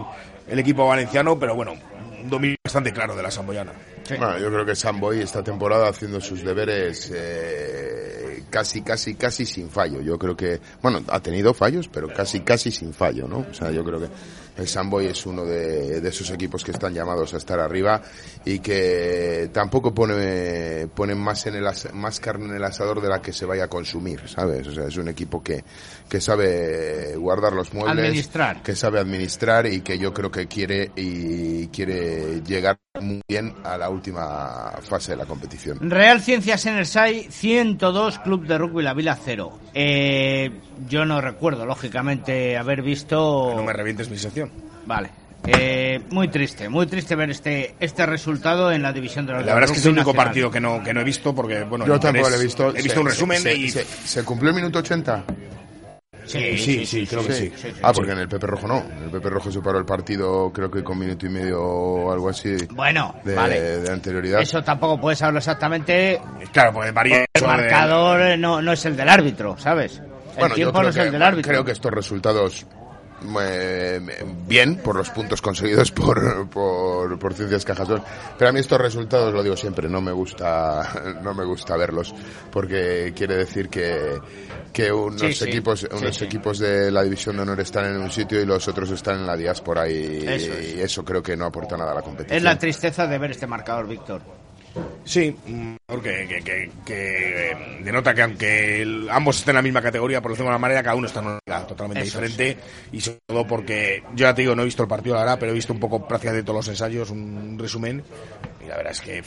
el equipo valenciano pero bueno un dominio bastante claro de la Samboyana Bueno, yo creo que Samboy esta temporada haciendo sus deberes eh, casi, casi, casi sin fallo. Yo creo que, bueno, ha tenido fallos, pero casi, casi sin fallo, ¿no? O sea, yo creo que el Samboy es uno de, de esos equipos que están llamados a estar arriba y que tampoco pone, ponen más en el as- más carne en el asador de la que se vaya a consumir, ¿sabes? O sea, es un equipo que, que sabe guardar los muebles, Administrar. que sabe administrar y que yo creo que quiere y quiere llegar muy bien a la última fase de la competición. Real Ciencias en el SAI 102 Club de Rugby La Vila 0. Eh, yo no recuerdo, lógicamente, haber visto... no me revientes mi sección Vale. Eh, muy triste, muy triste ver este este resultado en la división de los la verdad es que es el único nacional. partido que no que no he visto porque bueno Yo tampoco lo he visto. he visto Se- un resumen se, y se, se cumplió el minuto 80? Sí, sí, sí, creo que sí. Ah, porque en el Pepe Rojo no. En el Pepe Rojo se paró el partido, creo que con minuto y medio o algo así Bueno, de, vale. de anterioridad. Eso tampoco puedes saberlo exactamente. claro porque varía El de- marcador no, no es el del árbitro, ¿sabes? El Bueno, yo tiempo creo no es que- el del árbitro. Creo que estos resultados eh, bien por los puntos conseguidos por, por, por Ciencias Cajasol. Pero a mí estos resultados, lo digo siempre, no me gusta, no me gusta verlos porque quiere decir que, que unos Sí, sí. equipos, unos sí. equipos de la división de honor están en un sitio y los otros están en la diáspora y Eso es. y eso creo que no aporta nada a la competición. Es la tristeza de ver este marcador, Víctor. Sí, porque que, que- que, eh, denota que aunque el- ambos estén en la misma categoría, por decirlo de una manera, cada uno está en una liga totalmente Eso diferente. Y sobre todo porque, yo ya te digo, no he visto el partido, la verdad, pero he visto un poco prácticamente todos los ensayos, un resumen. Y la verdad es que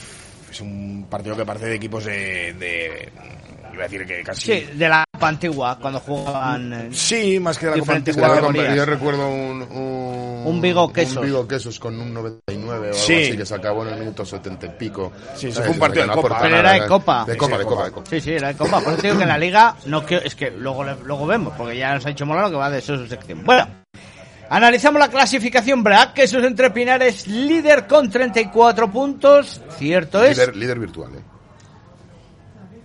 es un partido que parece de equipos de, de iba a decir que casi Sí, de la Copa antigua, cuando jugaban. eh, Sí, más que de la Copa Antigua. Yo recuerdo un, un, Un Vigo Quesos. Un Vigo Quesos con un 99 o algo Sí. así que se acabó en el minuto 70 y pico. Sí, eso fue un partido de Copa. Pero nada, era de ¿eh? Copa. De Copa, sí, de Copa. Copa, de Copa. Sí, sí, era de Copa. Por eso digo que en la Liga, no quiero- es que luego, le- luego vemos, porque ya nos ha dicho Molano que va de eso su sección. Bueno, analizamos la clasificación. Brac, que sus entre Pinares, líder con 34 puntos. Cierto es. Líder, líder virtual, ¿eh?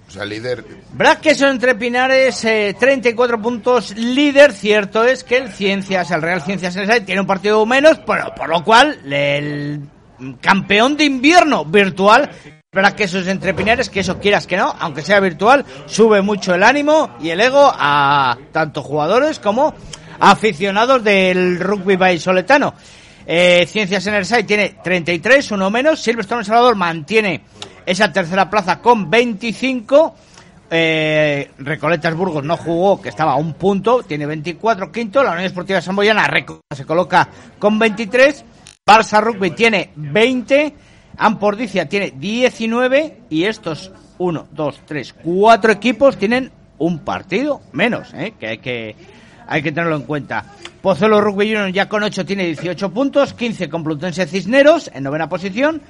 O sea, líder. Brac, que son entre Pinares, eh, 34 puntos, líder. Cierto es que el Ciencias, el Real Ciencias SL, tiene un partido menos, pero por lo cual el campeón de invierno virtual. Brac, que esos entre Pinares, que eso quieras que no, aunque sea virtual, sube mucho el ánimo y el ego a tanto jugadores como aficionados del rugby vallisoletano. Eh, Ciencias Enerside tiene 33, uno menos. Silverstone Salvador mantiene esa tercera plaza con 25. Eh, Recoletas Burgos no jugó, que estaba a un punto, tiene 24. Quinto, la Unión Esportiva Samboyana se coloca con 23. Barça Rugby tiene 20. Ampordicia tiene 19. Y estos 1, 2, 3, 4 equipos tienen un partido menos, ¿eh? que hay que hay que tenerlo en cuenta. Pozuelo Rugby Union ya con 8 tiene 18 puntos, 15 Complutense Cisneros en novena posición.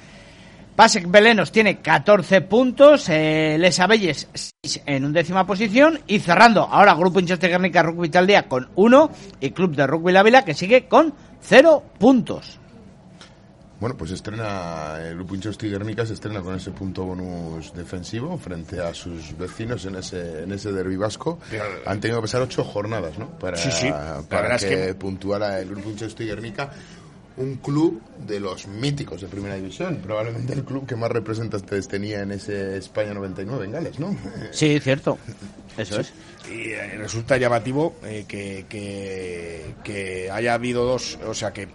Pasek Belenos tiene 14 puntos, eh, Les Abelles 6 en undécima posición y cerrando ahora Grupo Inchester Guernica Rugby Taldea con 1 y Club de Rugby La Vila que sigue con 0 puntos. Bueno, pues estrena el grupo Inchosti Guernica se estrena con ese punto bonus defensivo frente a sus vecinos en ese en ese derbi vasco. Han tenido que pasar ocho jornadas, ¿no? Para, Sí, sí. La para verdad que, es que- puntuara el grupo Inchosti Guernica. Un club de los míticos de primera división, probablemente el club que más representantes tenía en ese España 99 en Gales, ¿no? Sí, cierto. Eso es. Y eh, resulta llamativo eh, que, que, que haya habido dos, o sea, que,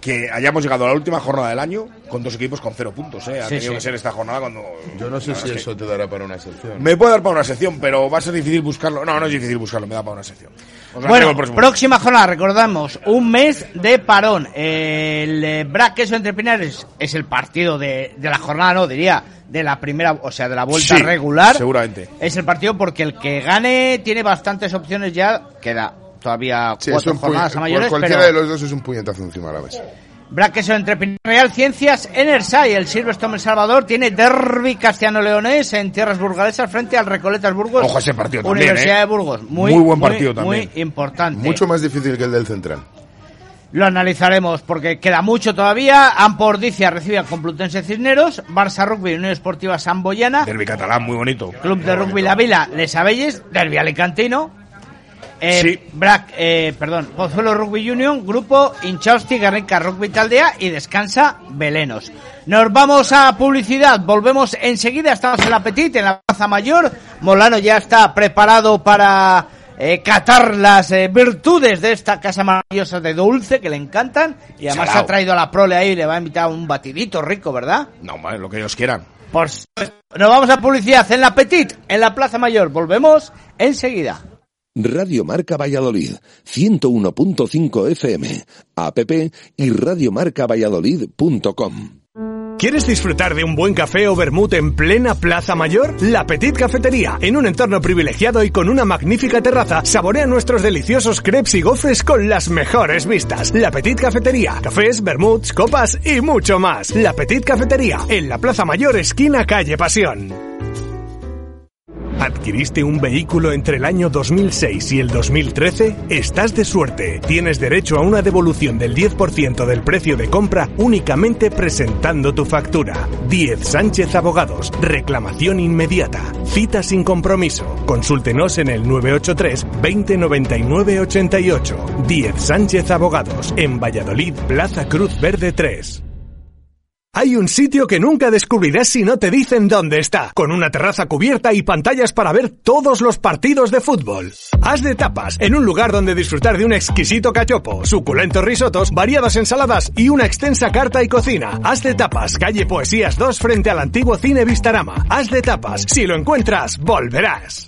que hayamos llegado a la última jornada del año con dos equipos con cero puntos. ¿eh? Ha Sí, tenido sí. que ser esta jornada cuando... Yo no sé si eso te dará para una sección. Me puede dar para una sección, pero va a ser difícil buscarlo. No, no es difícil buscarlo, me da para una sección. Bueno, próxima jornada, recordamos, un mes de parón. El eh, Brac Queso entre Pinares es el partido de, de la jornada, no, diría, de la primera, o sea, de la vuelta Sí, regular. seguramente. Es el partido porque el que gane tiene bastantes opciones ya, queda todavía Sí, cuatro jornadas a mayores, cualquiera pero de los dos es un puñetazo encima de la mesa. Brac Queso entre Pinares Real Ciencias en Ersay, el Silverstone El Salvador tiene derby castellano-leonés en tierras burgalesas frente al Recoletas Burgos. Ojo ese partido también, Universidad ¿eh? de Burgos. Muy, Muy buen partido también. Muy importante. Mucho más difícil que el del Central. Lo analizaremos porque queda mucho todavía. Ampordicia recibe a Complutense Cisneros, Barça Rugby, Unión Esportiva Samboyana, Derbi catalán, muy bonito. Club de Rugby La Vila, Les Abelles, Derby Alicantino. Eh, Sí. Brac, eh, perdón, Pozuelo Rugby Union, Grupo Inchausti, Guernica Rugby Taldea y Descansa Belenos. Nos vamos a publicidad, volvemos enseguida, estamos en la Petit, en la Plaza Mayor. Molano ya está preparado para eh, catar las eh, virtudes de esta casa maravillosa de dulce que le encantan. Y además ha traído a la prole ahí y le va a invitar un batidito rico, ¿verdad? No, vale, lo que ellos quieran. Por supuesto. Nos vamos a publicidad en la Petit, en la Plaza Mayor. Volvemos enseguida. Radio Marca Valladolid, 101.5 FM, app y radiomarcavalladolid.com. ¿Quieres disfrutar de un buen café o vermut en plena Plaza Mayor? La Petit Cafetería, en un entorno privilegiado y con una magnífica terraza, saborea nuestros deliciosos crepes y gofres con las mejores vistas. La Petit Cafetería, cafés, vermuts, copas y mucho más. La Petit Cafetería, en la Plaza Mayor, esquina calle Pasión. ¿Adquiriste un vehículo entre el año 2006 y el 2013? Estás de suerte. Tienes derecho a una devolución del 10% del precio de compra únicamente presentando tu factura. 10 Sánchez Abogados. Reclamación inmediata. Cita sin compromiso. Consúltenos en el 983 2099 88. 10 Sánchez Abogados. En Valladolid, Plaza Cruz Verde 3. Hay un sitio que nunca descubrirás si no te dicen dónde está, con una terraza cubierta y pantallas para ver todos los partidos de fútbol. Haz de tapas, en un lugar donde disfrutar de un exquisito cachopo, suculentos risotos, variadas ensaladas y una extensa carta y cocina. Haz de tapas, calle Poesías 2 frente al antiguo cine Vistarama. Haz de tapas, si lo encuentras, volverás.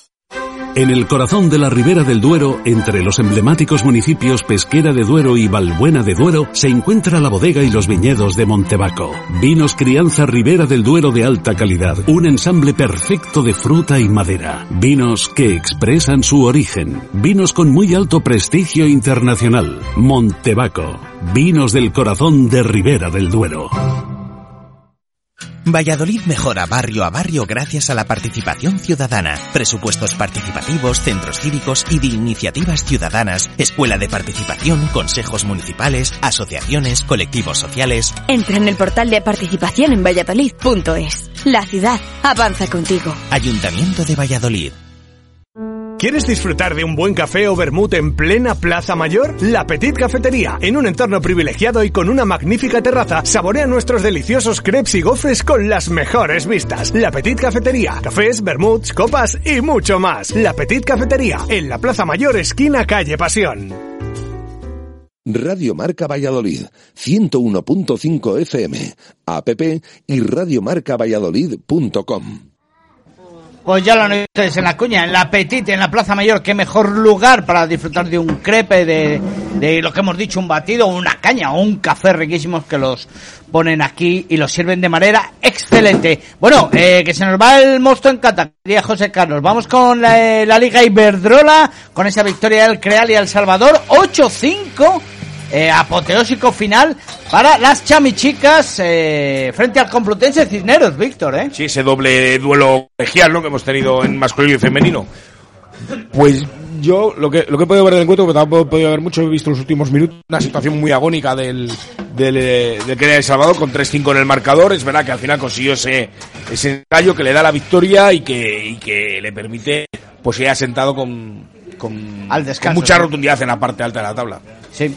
En el corazón de la Ribera del Duero, entre los emblemáticos municipios Pesquera de Duero y Valbuena de Duero, se encuentra la bodega y los viñedos de Montebaco. Vinos Crianza Ribera del Duero de alta calidad, un ensamble perfecto de fruta y madera. Vinos que expresan su origen. Vinos con muy alto prestigio internacional. Montebaco. Vinos del corazón de Ribera del Duero. Valladolid mejora barrio a barrio gracias a la participación ciudadana, presupuestos participativos, centros cívicos y de iniciativas ciudadanas, escuela de participación, consejos municipales, asociaciones, colectivos sociales. Entra en el portal de participación en valladolid.es. La ciudad avanza contigo. Ayuntamiento de Valladolid. ¿Quieres disfrutar de un buen café o vermut en plena Plaza Mayor? La Petit Cafetería, en un entorno privilegiado y con una magnífica terraza, saborea nuestros deliciosos crepes y gofres con las mejores vistas. La Petit Cafetería, cafés, vermuts, copas y mucho más. La Petit Cafetería, en la Plaza Mayor, esquina calle Pasión. Radio Marca Valladolid, 101.5 FM, app y radiomarcavalladolid.com. Pues ya lo han ustedes en la cuña, en la Petit, en la Plaza Mayor, qué mejor lugar para disfrutar de un crepe, de, de lo que hemos dicho, un batido, una caña o un café riquísimos que los ponen aquí y los sirven de manera excelente. Bueno, eh, que se nos va el monstruo en categoría José Carlos. Vamos con la, la Liga Iberdrola, con esa victoria del Creal y El Salvador, 8-5 eh, apoteósico final para las chamichicas eh, frente al Complutense Cisneros, Víctor, ¿eh? Sí, ese doble duelo colegial ¿no? que hemos tenido en masculino y femenino. Pues yo lo que, lo que he podido ver del encuentro, que tampoco he podido ver mucho, he visto los últimos minutos, una situación muy agónica del, del, eh, del que era El Salvador con 3-5 en el marcador. Es verdad que al final consiguió ese, ese gallo que le da la victoria y que, y que le permite pues se haya sentado con, con, Al descanso, con mucha sí. rotundidad en la parte alta de la tabla. Sí.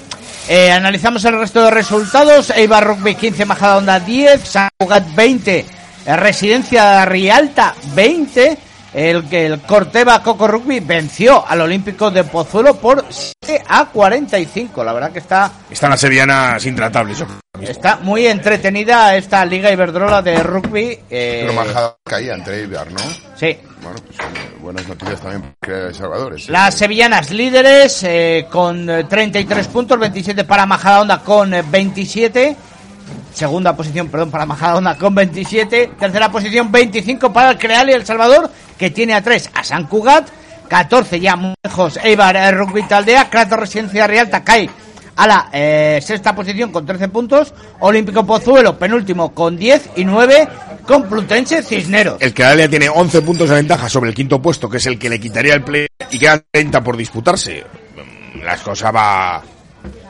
Eh, analizamos el resto de resultados. Eibar Rugby 15, Majadahonda 10, San Cugat 20, eh, Residencia Rialta 20. El que el Corteva Coco Rugby venció al Olímpico de Pozuelo por 7 a 45. La verdad que está Están las sevillanas intratables. está muy entretenida esta Liga Iberdrola de rugby. eh, Pero Majada caía entre Eibar, ¿no? sí. Bueno, pues eh, buenas noticias también para Salvador. ese- Las sevillanas líderes eh, con eh, 33 puntos, 27 para Majadahonda con eh, 27. Segunda posición, perdón, para Majadahonda con 27. Tercera posición, 25 para el Creal y El Salvador, que tiene a 3 a San Cugat. 14 ya muy lejos Eibar eh, Rugby Taldea. Crato Residencia Rialta cae a la eh, sexta posición con 13 puntos. Olímpico Pozuelo, penúltimo con 10 y 9. Complutense Cisneros. El que tiene 11 puntos de ventaja sobre el quinto puesto, que es el que le quitaría el play, y quedan 30 por disputarse. Mm, Las cosas va,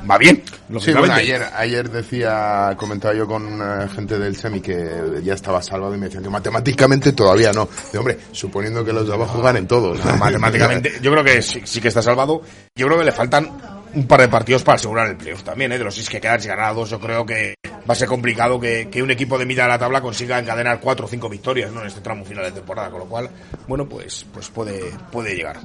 va bien. Sí, bueno, ayer, ayer decía, comentaba yo con eh, gente del SEMI que ya estaba salvado y me decían que matemáticamente todavía no. De hombre, suponiendo que los de abajo ganen todos. [LAUGHS] Matemáticamente, yo creo que sí, sí que está salvado. Yo creo que le faltan un par de partidos para asegurar el playoff también, ¿eh? De los seis que quedan, si ganar dos, yo creo que va a ser complicado que, que un equipo de mitad de la tabla consiga encadenar cuatro o cinco victorias, ¿no? En este tramo final de temporada, con lo cual, bueno, pues, pues puede, puede llegar.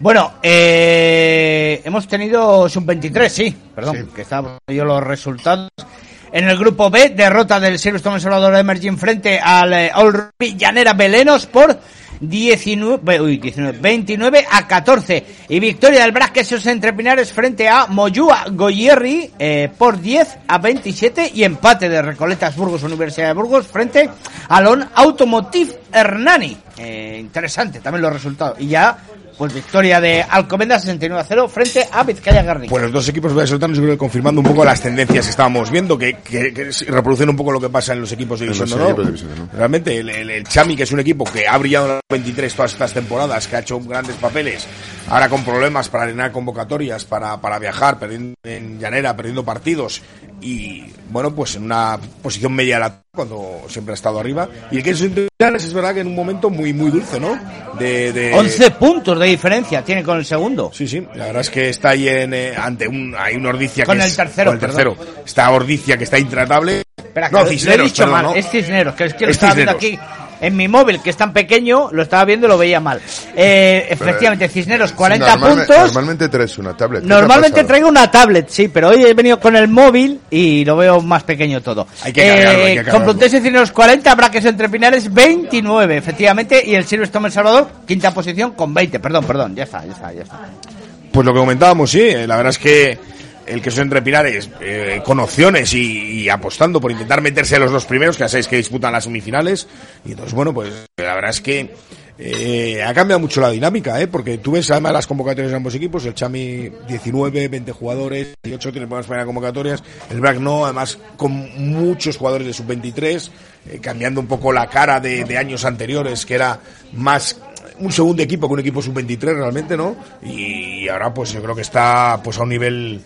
Bueno, eh, hemos tenido sub-23, sí, perdón, que estaba yo los resultados. En el grupo B, derrota del Silverstone Salvador Emerging frente al eh, All Rugby Llanera Belenos por 19, uy, 19, 29 a 14. Y victoria del Brasquesos entre Pinares frente a Moyúa Goyerri eh, por 10 a 27. Y empate de Recoletas Burgos Universidad de Burgos frente al On Automotive Hernani. Eh, interesante también los resultados. Y ya pues victoria de Alcobendas 69 a 0 frente a Vizcaya Garnica. Pues los dos equipos vallesoletanos yo creo que confirmando un poco las tendencias que estábamos viendo, que, que, que reproducen un poco lo que pasa en los equipos de División de Honor. Realmente el, el, el, Chami, que es un equipo que ha brillado en los 23 todas estas temporadas, que ha hecho grandes papeles, ahora con problemas para llenar convocatorias, para, para viajar, perdiendo en llanera, perdiendo partidos y bueno, pues en una posición media la cuando siempre ha estado arriba. Y el que es es verdad que en un momento muy muy dulce, ¿no? De, de... 11 puntos de diferencia tiene con el segundo. Sí, sí, la verdad es que está ahí en, eh, ante un hay una Ordicia con que el es, tercero, con el tercero. Está Ordicia que está intratable. Espera, no, Cisneros, he dicho perdón, mal, ¿no? es Cisneros, que es que lo Es estaba viendo aquí en mi móvil, que es tan pequeño, lo estaba viendo y lo veía mal. Eh, efectivamente, Cisneros, 40 Normalme- puntos. Normalmente traes una tablet. ¿Qué te ha Normalmente traigo una tablet, sí, pero hoy he venido con el móvil y lo veo más pequeño todo. Hay que cargarlo, hay que cargarlo. Complutense Cisneros 40, Braques entre Pinares 29, efectivamente, y el Silvestre El Salvador, quinta posición con 20. Perdón, perdón, ya está, ya está, ya está. Pues lo que comentábamos, sí, eh, la verdad es que el que son entre Pinares eh, con opciones y, apostando por intentar meterse los dos primeros, que ya sabéis que disputan las semifinales. Y entonces, bueno, pues la verdad es que eh, ha cambiado mucho la dinámica, ¿eh? porque tú ves además las convocatorias de ambos equipos, el Chami 19, 20 jugadores, 18 tiene buenas primeras convocatorias, el Brack no, además con muchos jugadores de sub-23, eh, cambiando un poco la cara de, de años anteriores, que era más un segundo equipo que un equipo sub-23 realmente, ¿no? Y ahora pues yo creo que está pues a un nivel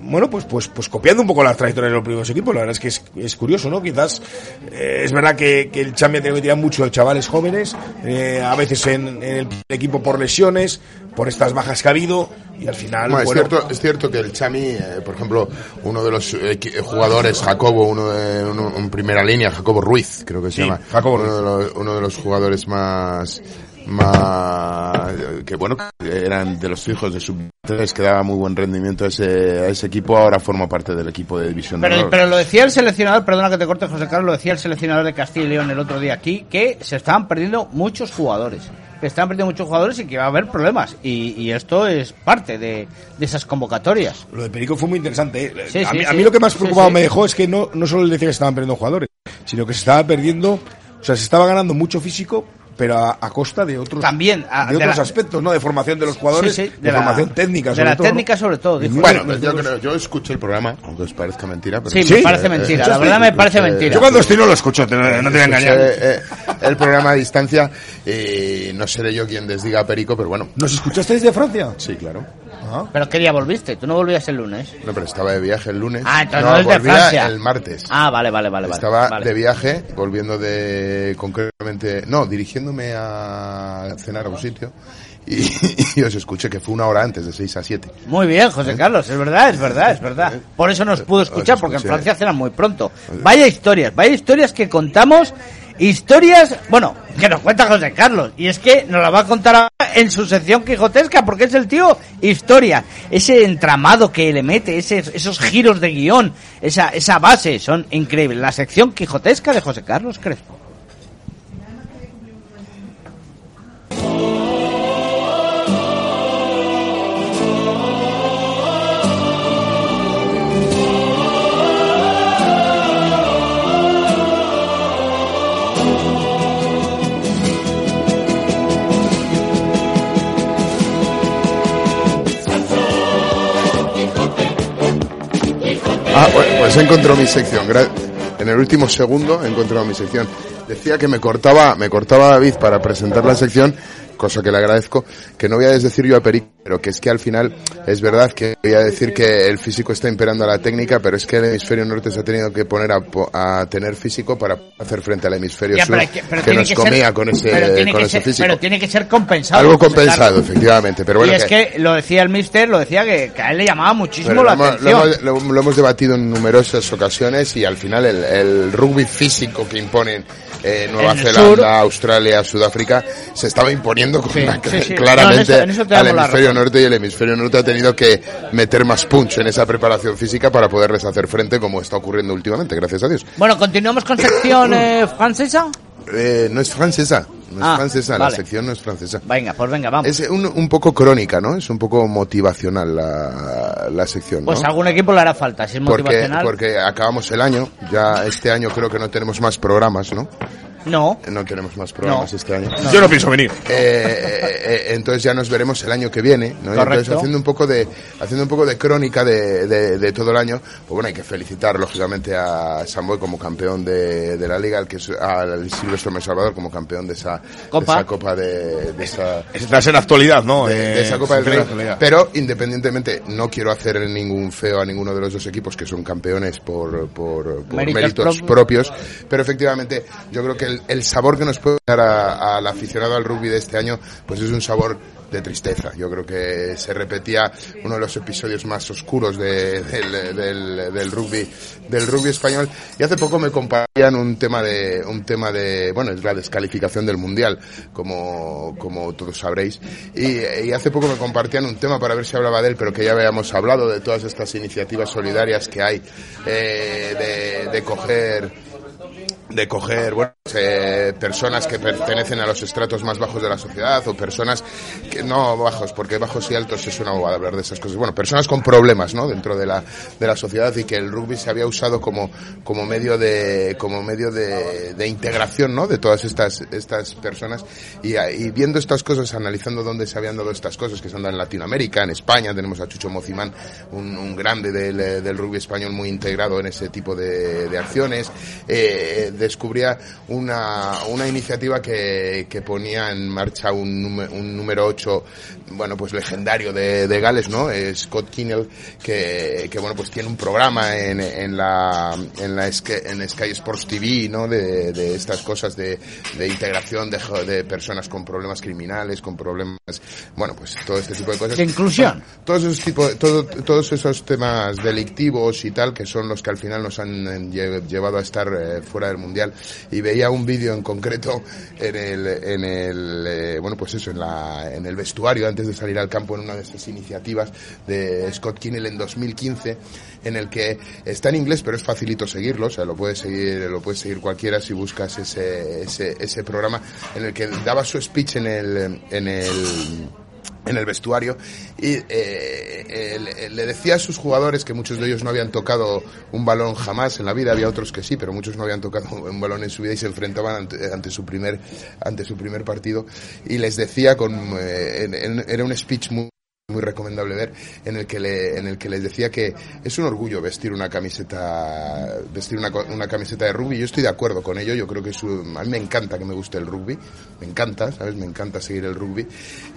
bueno, pues, pues, pues copiando un poco las trayectorias de los primeros equipos, la verdad es que es, es curioso, ¿no? Quizás eh, es verdad que, que el Champions tiene que tirar mucho de chavales jóvenes, eh, a veces en, en el equipo por lesiones, por estas bajas que ha habido, y al final, Bueno, es, cierto, es cierto que el Chami, eh, por ejemplo, uno de los eh, jugadores, Jacobo, uno de uno, en primera línea, Jacobo Ruiz, creo que se Sí, llama, Jacobo uno, de los, uno de los jugadores más más que bueno eran de los hijos de sub que daba muy buen rendimiento a ese, a ese equipo ahora forma parte del equipo de división de Pero, honor. pero lo decía el seleccionador, perdona que te corte José Carlos, lo decía el seleccionador de Castilla y León el otro día aquí, que se estaban perdiendo muchos jugadores. Que estaban perdiendo muchos jugadores y que va a haber problemas. Y, y esto es parte de, de esas convocatorias. Lo de Perico fue muy interesante. ¿eh? Sí, a, sí, mí, a sí. mí lo que más preocupado sí. me dejó es que no, no solo le decía que se estaban perdiendo jugadores, sino que se estaba perdiendo, o sea, se estaba ganando mucho físico, pero a, a costa de otros, También, a- de de otros la- aspectos, ¿no? De formación de los jugadores, Sí, sí, de, la- formación técnica, de sobre la todo, ¿no? técnica sobre todo. dijo. bueno, yo, creo- yo escuché el programa, aunque os parezca mentira. Pero Sí, me parece mentira, la verdad me parece mentira. Yo cuando estoy no lo escucho, te- no te voy a engañar. Escuché, eh, el programa a distancia y no seré yo quien desdiga a Perico, pero bueno. ¿Nos escuchaste desde Francia? Sí, claro. Pero ¿qué día volviste? Tú no volvías el lunes. No, pero estaba de viaje el lunes. Ah, entonces no es de volvía Francia. el martes. Ah, vale, vale, vale. Estaba vale. de viaje, volviendo de concretamente, no, dirigiéndome a cenar a un sitio y, y os escuché que fue una hora antes, de 6 a 7. Muy bien, José Carlos, es verdad, es verdad, es verdad. Por eso nos pudo escuchar, porque en. Francia cenan muy pronto. Vaya historias, vaya historias que contamos, historias, bueno, que nos cuenta José Carlos, y es que nos la va a contar ahora en su sección quijotesca, porque es el tío historia, ese entramado que le mete, ese, esos giros de guion, esa, esa base, son increíbles. La sección quijotesca de José Carlos Crespo. Ah, bueno, pues he encontrado mi sección. En el último segundo he encontrado mi sección. Decía que me cortaba, me cortaba David para presentar la sección, cosa que le agradezco, que no voy a desdecir yo a Perico, pero que es que al final es verdad que voy a decir que el físico está imperando a la técnica, pero es que el hemisferio norte se ha tenido que poner a, a tener físico para hacer frente al hemisferio Ya, sur, pero que- pero que nos que comía ser- con ese, con que ese ser- físico. Pero tiene que ser compensado. Algo compensado, efectivamente, pero bueno. y es que lo decía el mister, lo decía que, que a él le llamaba muchísimo la lo, atención. hemos- lo- lo hemos debatido en numerosas ocasiones y al final el, el rugby físico que imponen eh, Nueva Zelanda, sur. Australia, Sudáfrica se estaba imponiendo con Sí, una- sí, sí. claramente No, en eso- en eso te al hemisferio norte y el hemisferio norte ha tenido que meter más punch en esa preparación física para poderles hacer frente como está ocurriendo últimamente, gracias a Dios. Bueno, continuamos con sección eh, francesa. Eh, no es francesa, no es Ah, francesa, vale. la sección no es francesa. Venga, pues venga, vamos. Es un, un poco crónica, ¿no? Es un poco motivacional la, la sección, ¿no? Pues a algún equipo le hará falta, si es porque, motivacional. porque acabamos el año, ya este año creo que no tenemos más programas, ¿no? No. No tenemos más programas No. este año. No. Yo no pienso venir. Eh, eh, eh, entonces ya nos veremos el año que viene, ¿no? Y. Entonces haciendo un poco de haciendo un poco de crónica de, de- de todo el año, pues bueno, hay que felicitar lógicamente a Samboy como campeón de, de la liga, al que es, al Silvestre Mes Salvador como campeón de esa Copa. de esa copa de, de esa Estás en actualidad, ¿no? de, de esa Copa del Rey. Pero independientemente, no quiero hacer ningún feo a ninguno de los dos equipos que son campeones por, por, por Méritos méritos, propios. propios. Pero efectivamente, yo creo que el, el sabor que nos puede dar al aficionado al rugby de este año, pues es un sabor de tristeza. Yo creo que se repetía uno de los episodios más oscuros de- del, del, rugby del rugby español y hace poco me compartían un tema de un tema de bueno es la descalificación del mundial como como todos sabréis y, y hace poco me compartían un tema para ver si hablaba de él pero que ya habíamos hablado de todas estas iniciativas solidarias que hay eh, de, de coger de coger bueno, eh, personas que pertenecen a los estratos más bajos de la sociedad o personas que no bajos porque bajos y altos es una bobada hablar de esas cosas. Bueno personas con problemas no dentro de la de la sociedad y que el rugby se había usado como como medio de como medio de, de integración no de todas estas estas personas. Y, viendo estas cosas analizando dónde se habían dado estas cosas que se han dado en Latinoamérica en España tenemos a Chucho Mocimán un, un grande del, del rugby español muy integrado en ese tipo de, de acciones eh, descubría una, una iniciativa que, que ponía en marcha un, un número 8, bueno, pues legendario de, de Gales, ¿no? Scott Kinnell, que, que, bueno, pues tiene un programa en, en la, en la en Sky Sports TV, ¿no? De, de estas cosas de, de integración de, de personas con problemas criminales, con problemas, bueno, pues todo este tipo de cosas. De inclusión. Bueno, todos esos tipos, todo, todos esos temas delictivos y tal, que son los que al final nos han eh, lle- llevado a estar eh, fuera del Y veía un vídeo en concreto en el, en el, eh, bueno, pues eso, en la, en el vestuario antes de salir al campo en una de estas iniciativas de Scott Kinnell en 2015, en el que está en inglés, pero es facilito seguirlo, o sea, lo puedes seguir, lo puedes seguir cualquiera si buscas ese, ese, ese programa en el que daba su speech en el, en el, en el vestuario. Y eh, eh, le- decía a sus jugadores que muchos de ellos no habían tocado un balón jamás en la vida había otros que sí pero muchos no habían tocado un balón en su vida y se enfrentaban ante, ante su primer ante su primer partido. Y les decía con eh, en- en- era un speech muy muy recomendable ver en el que le, en el que les decía que es un orgullo vestir una camiseta vestir una, una camiseta de rugby. Yo estoy de acuerdo con ello. Yo creo que es un- a mí me encanta que me guste el rugby. Me encanta sabes me encanta seguir el rugby.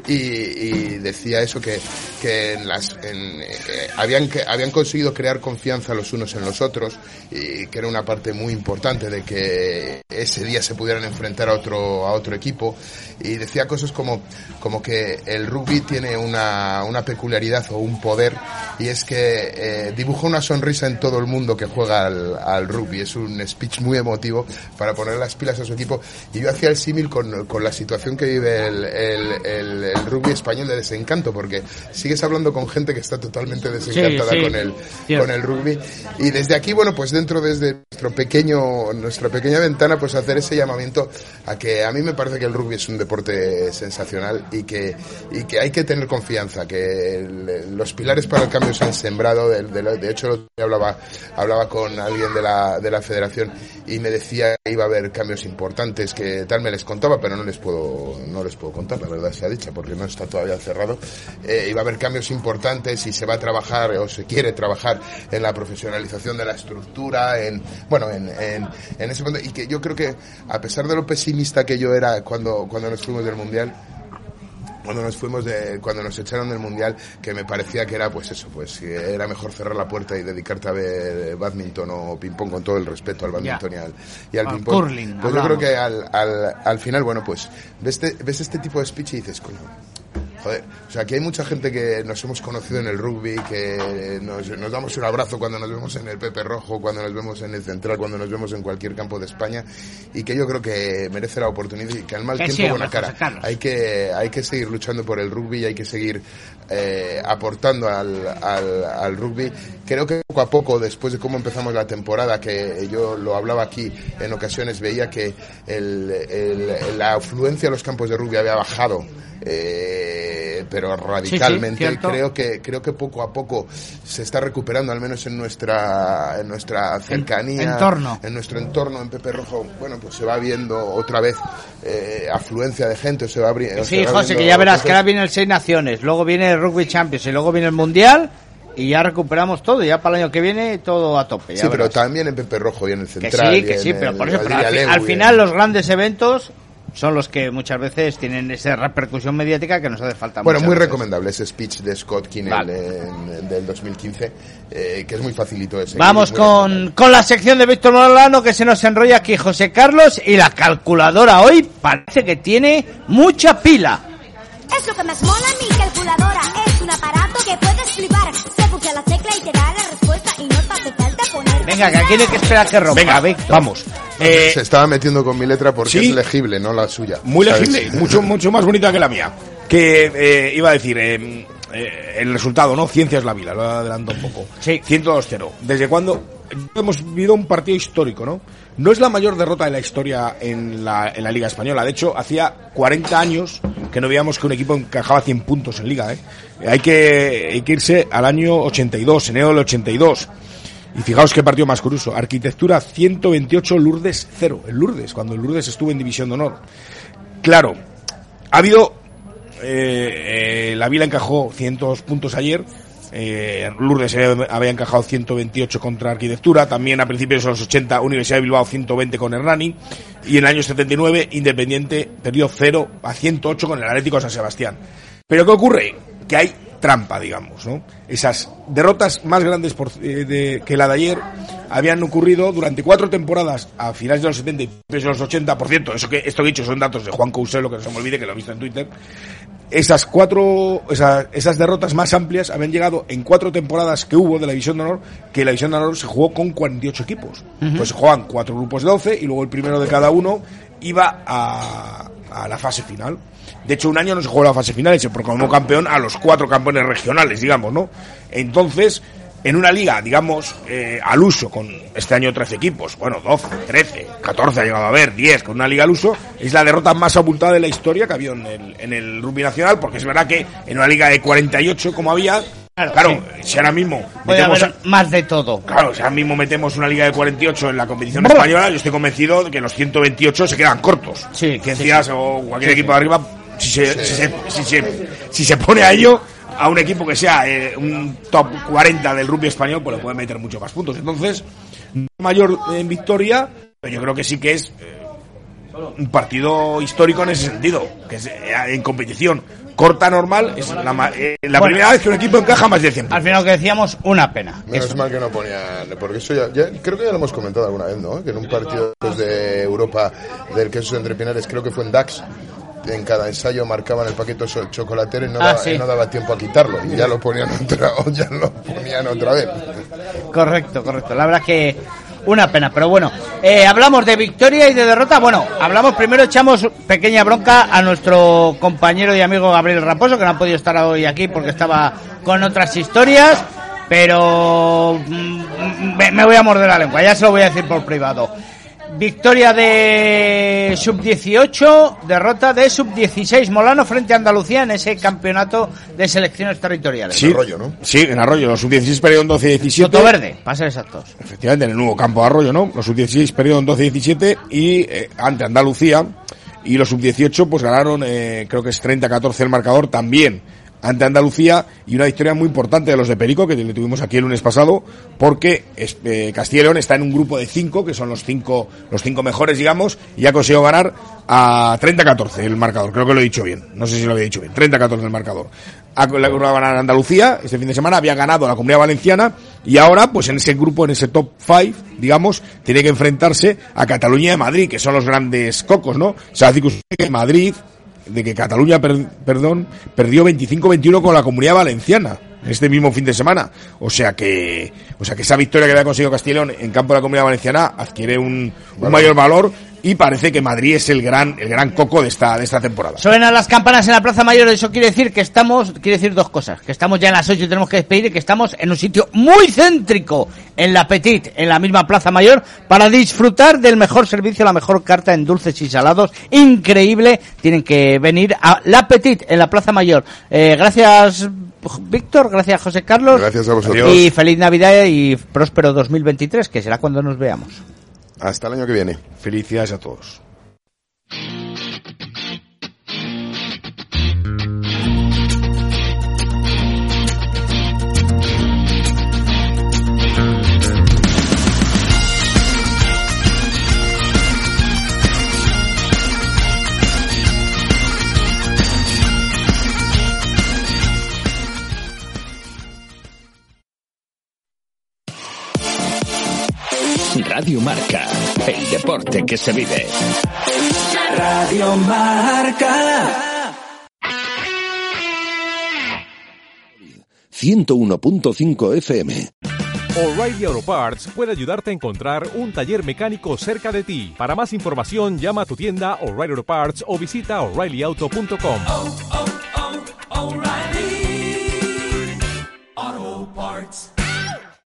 Y, y decía eso que que en las en, eh, habían habían conseguido crear confianza los unos en los otros y que era una parte muy importante de que ese día se pudieran enfrentar a otro a otro equipo. Y decía cosas como como que el rugby tiene una, una peculiaridad o un poder y es que eh, dibuja una sonrisa en todo el mundo que juega al, al rugby. Es un speech muy emotivo para poner las pilas a su equipo. Y yo hacía el símil con, con la situación que vive el, el, el- el rugby español de desencanto porque sigues hablando con gente que está totalmente desencantada Sí, sí. con el con el rugby. Y desde aquí bueno pues dentro desde nuestro pequeño nuestra pequeña ventana pues hacer ese llamamiento a que a mí me parece que el rugby es un deporte sensacional y que y que hay que tener confianza que el- los pilares para el cambio se han sembrado de, de- de hecho el otro día hablaba hablaba con alguien de la de la federación y me decía que iba a haber cambios importantes que tal me les contaba pero no les puedo no les puedo contar la verdad sea dicha porque no está todavía cerrado. Eh, iba a haber cambios importantes y se va a trabajar o se quiere trabajar en la profesionalización de la estructura en bueno en, en, en ese punto. Y que yo creo que a pesar de lo pesimista que yo era cuando cuando nos fuimos del mundial cuando nos fuimos de cuando nos echaron del mundial que me parecía que era pues eso pues que era mejor cerrar la puerta y dedicarte a ver badminton o ping pong con todo el respeto al badminton y al y al Al ping pong curling, pues yo creo que al, al, al final bueno pues ves, este- ves este tipo de speech y dices coño Joder, o sea, que hay mucha gente que nos hemos conocido en el rugby, que nos, nos damos un abrazo cuando nos vemos en el Pepe Rojo, cuando nos vemos en el Central, cuando nos vemos en cualquier campo de España, y que yo creo que merece la oportunidad y que al mal Que tiempo buena cara. Hay que, hay que seguir luchando por el rugby y hay que seguir eh, aportando al, al, al rugby. Creo que poco a poco, después de cómo empezamos la temporada, que yo lo hablaba aquí en ocasiones, veía que el, el- la afluencia a los campos de rugby había bajado. Eh, eh, pero radicalmente. creo que creo que poco a poco se está recuperando, al menos en nuestra en nuestra cercanía, entorno. en nuestro entorno en Pepe Rojo. Bueno, pues se va viendo otra vez eh, afluencia de gente, se va abriendo. Sí, José, que ya verás que ahora viene el Seis Naciones, luego viene el Rugby Champions y luego viene el Mundial y ya recuperamos todo, ya para el año que viene todo a tope. ya Sí, pero también en Pepe Rojo y en el Que central. sí, que en sí, pero por eso, pero al, final en- los grandes eventos son los que muchas veces tienen esa repercusión mediática que nos hace falta. Bueno, muy veces. recomendable ese speech de Scott Kinnell en- del 2015, eh, que es muy facilito de seguir, Vamos con, con la sección de Víctor Molano que se nos enrolla aquí José Carlos y la calculadora hoy parece que tiene mucha pila. Es lo que más mola mi calculadora. Es un aparato que puedes flipar. Se pulsa la tecla y te da la respuesta Venga, que aquí no hay que esperar que rompa, Venga, Víctor. vamos. Eh, se estaba metiendo con mi letra porque ¿sí? es legible, no la suya. Muy ¿sabes? legible, mucho, [LAUGHS] mucho más bonita que la mía. Que eh, iba a decir, eh, eh, el resultado, ¿no? Ciencias la Vila, lo adelanto un poco. Sí. 102-0. ¿Desde cuándo? Hemos vivido un partido histórico, ¿no? No es la mayor derrota de la historia en la, en la Liga Española. De hecho, hacía 40 años que no veíamos que un equipo encajaba 100 puntos en Liga, ¿eh? Hay que, hay que irse al año 82, enero del 82. Y fijaos qué partido más curioso. Arquitectura 128, Lourdes 0. El Lourdes, cuando el Lourdes estuvo en División de Honor. Claro, ha habido. eh, eh, la Vila encajó 100 puntos ayer. Eh, Lourdes había, encajado 128 contra Arquitectura. También a principios de los 80, Universidad de Bilbao 120 con Hernani. Y en el año 79, Independiente perdió 0 a 108 con el Atlético de San Sebastián. Pero ¿qué ocurre? Que hay trampa, digamos, ¿no? Esas derrotas más grandes por- eh, de- que la de ayer habían ocurrido durante cuatro temporadas a finales de los 70 y de los 80. Por cierto, eso que, esto que he dicho son datos de Juan Couselo, que no se me olvide que lo he visto en Twitter. Esas cuatro, esa- esas derrotas más amplias habían llegado en cuatro temporadas que hubo de la División de Honor, que la División de Honor se jugó con 48 equipos. Ujú. Pues se jugaban cuatro grupos de 12 y luego el primero de cada uno iba a, a la fase final. De hecho, un año no se jugó la fase final y se proclamó campeón a los cuatro campeones regionales, digamos, ¿no? Entonces, en una liga, digamos, eh, al uso, con este año 13 equipos, bueno, 12, 13, 14 ha llegado a haber, 10, con una liga al uso, es la derrota más abultada de la historia que había en el, en el rugby nacional, porque es verdad que en una liga de 48 como había, claro, si ahora mismo metemos más de todo. Claro, si ahora mismo metemos una liga de 48 en la competición española, yo estoy convencido de que los 128 se quedan cortos. Sí, Ciencias sí, sí. o cualquier equipo de arriba, si se, si se, si se, si se pone a ello, a un equipo que sea eh, un top 40 del rugby español, pues le puede meter mucho más puntos. Entonces, no mayor en victoria, pero yo creo que sí que es eh, un partido histórico en ese sentido, que es eh, en competición corta normal, es la, ma- eh, la Bueno. primera vez que un equipo encaja más de 100 puntos. Al final lo que decíamos, una pena. Menos mal que no ponían, porque eso ya, ya- creo que ya lo hemos comentado alguna vez, ¿no? Que en un partido de Europa del queso entre Pinares, creo que fue en Dax, en cada ensayo marcaban el paquete so- chocolatero y no, Ah, daba, sí. y no daba tiempo a quitarlo, y ya lo ponían otra, o [LAUGHS] ya lo ponían otra vez. Correcto, correcto. La verdad que una pena, pero bueno, eh, hablamos de victoria y de derrota. Bueno, hablamos primero, echamos pequeña bronca a nuestro compañero y amigo Gabriel Raposo, que no ha podido estar hoy aquí porque estaba con otras historias, pero mm, me, me voy a morder la lengua, ya se lo voy a decir por privado. Victoria de sub-18, derrota de sub-16 Molano frente a Andalucía en ese campeonato de selecciones territoriales. Sí, Sí, en Arroyo. Los sub-16 perdieron 12-17. Soto Verde, para ser exactos. Efectivamente, en el nuevo campo de Arroyo, ¿no? Los sub-16 perdieron 12-17 y eh, ante Andalucía. Y los sub-18 pues ganaron, eh, creo que es 30-14 el marcador también ante Andalucía. Y una victoria muy importante de los de Perico, que le tuvimos aquí el lunes pasado, porque eh, Castilla y León está en un grupo de cinco, que son los cinco, los cinco mejores, digamos, y ha conseguido ganar a 30-14 el marcador. Creo que lo he dicho bien. No sé si lo había dicho bien. 30-14 el marcador. Ha logrado ganar Andalucía este fin de semana, había ganado a la Comunidad Valenciana y ahora, pues en ese grupo, en ese top 5, digamos, tiene que enfrentarse a Cataluña y Madrid, que son los grandes cocos, ¿no? Se ha que Madrid, de que Cataluña, per- perdón, perdió 25-21 con la Comunidad Valenciana este mismo fin de semana. O sea que, o sea que esa victoria que había conseguido León en campo de la Comunidad Valenciana adquiere un, un mayor valor y parece que Madrid es el gran, el gran coco de esta, de esta temporada. Suenan las campanas en la Plaza Mayor, eso quiere decir que estamos, quiere decir dos cosas, que estamos ya en las 8 y tenemos que despedir y que estamos en un sitio muy céntrico, en la Petit, en la misma Plaza Mayor, para disfrutar del mejor servicio, la mejor carta en dulces y salados, increíble, tienen que venir a la Petit, en la Plaza Mayor. Eh, gracias Víctor, gracias José Carlos. Gracias a vosotros. Y feliz Navidad y próspero 2023, que será cuando nos veamos. Hasta el año que viene. Felicidades a todos. Radio Marca, el deporte que se vive. Radio Marca. 101.5 FM. O'Reilly Auto Parts puede ayudarte a encontrar un taller mecánico cerca de ti. Para más información, llama a tu tienda O'Reilly Auto Parts o visita oreillyauto.com. Oh, oh, O'Reilly Auto Parts.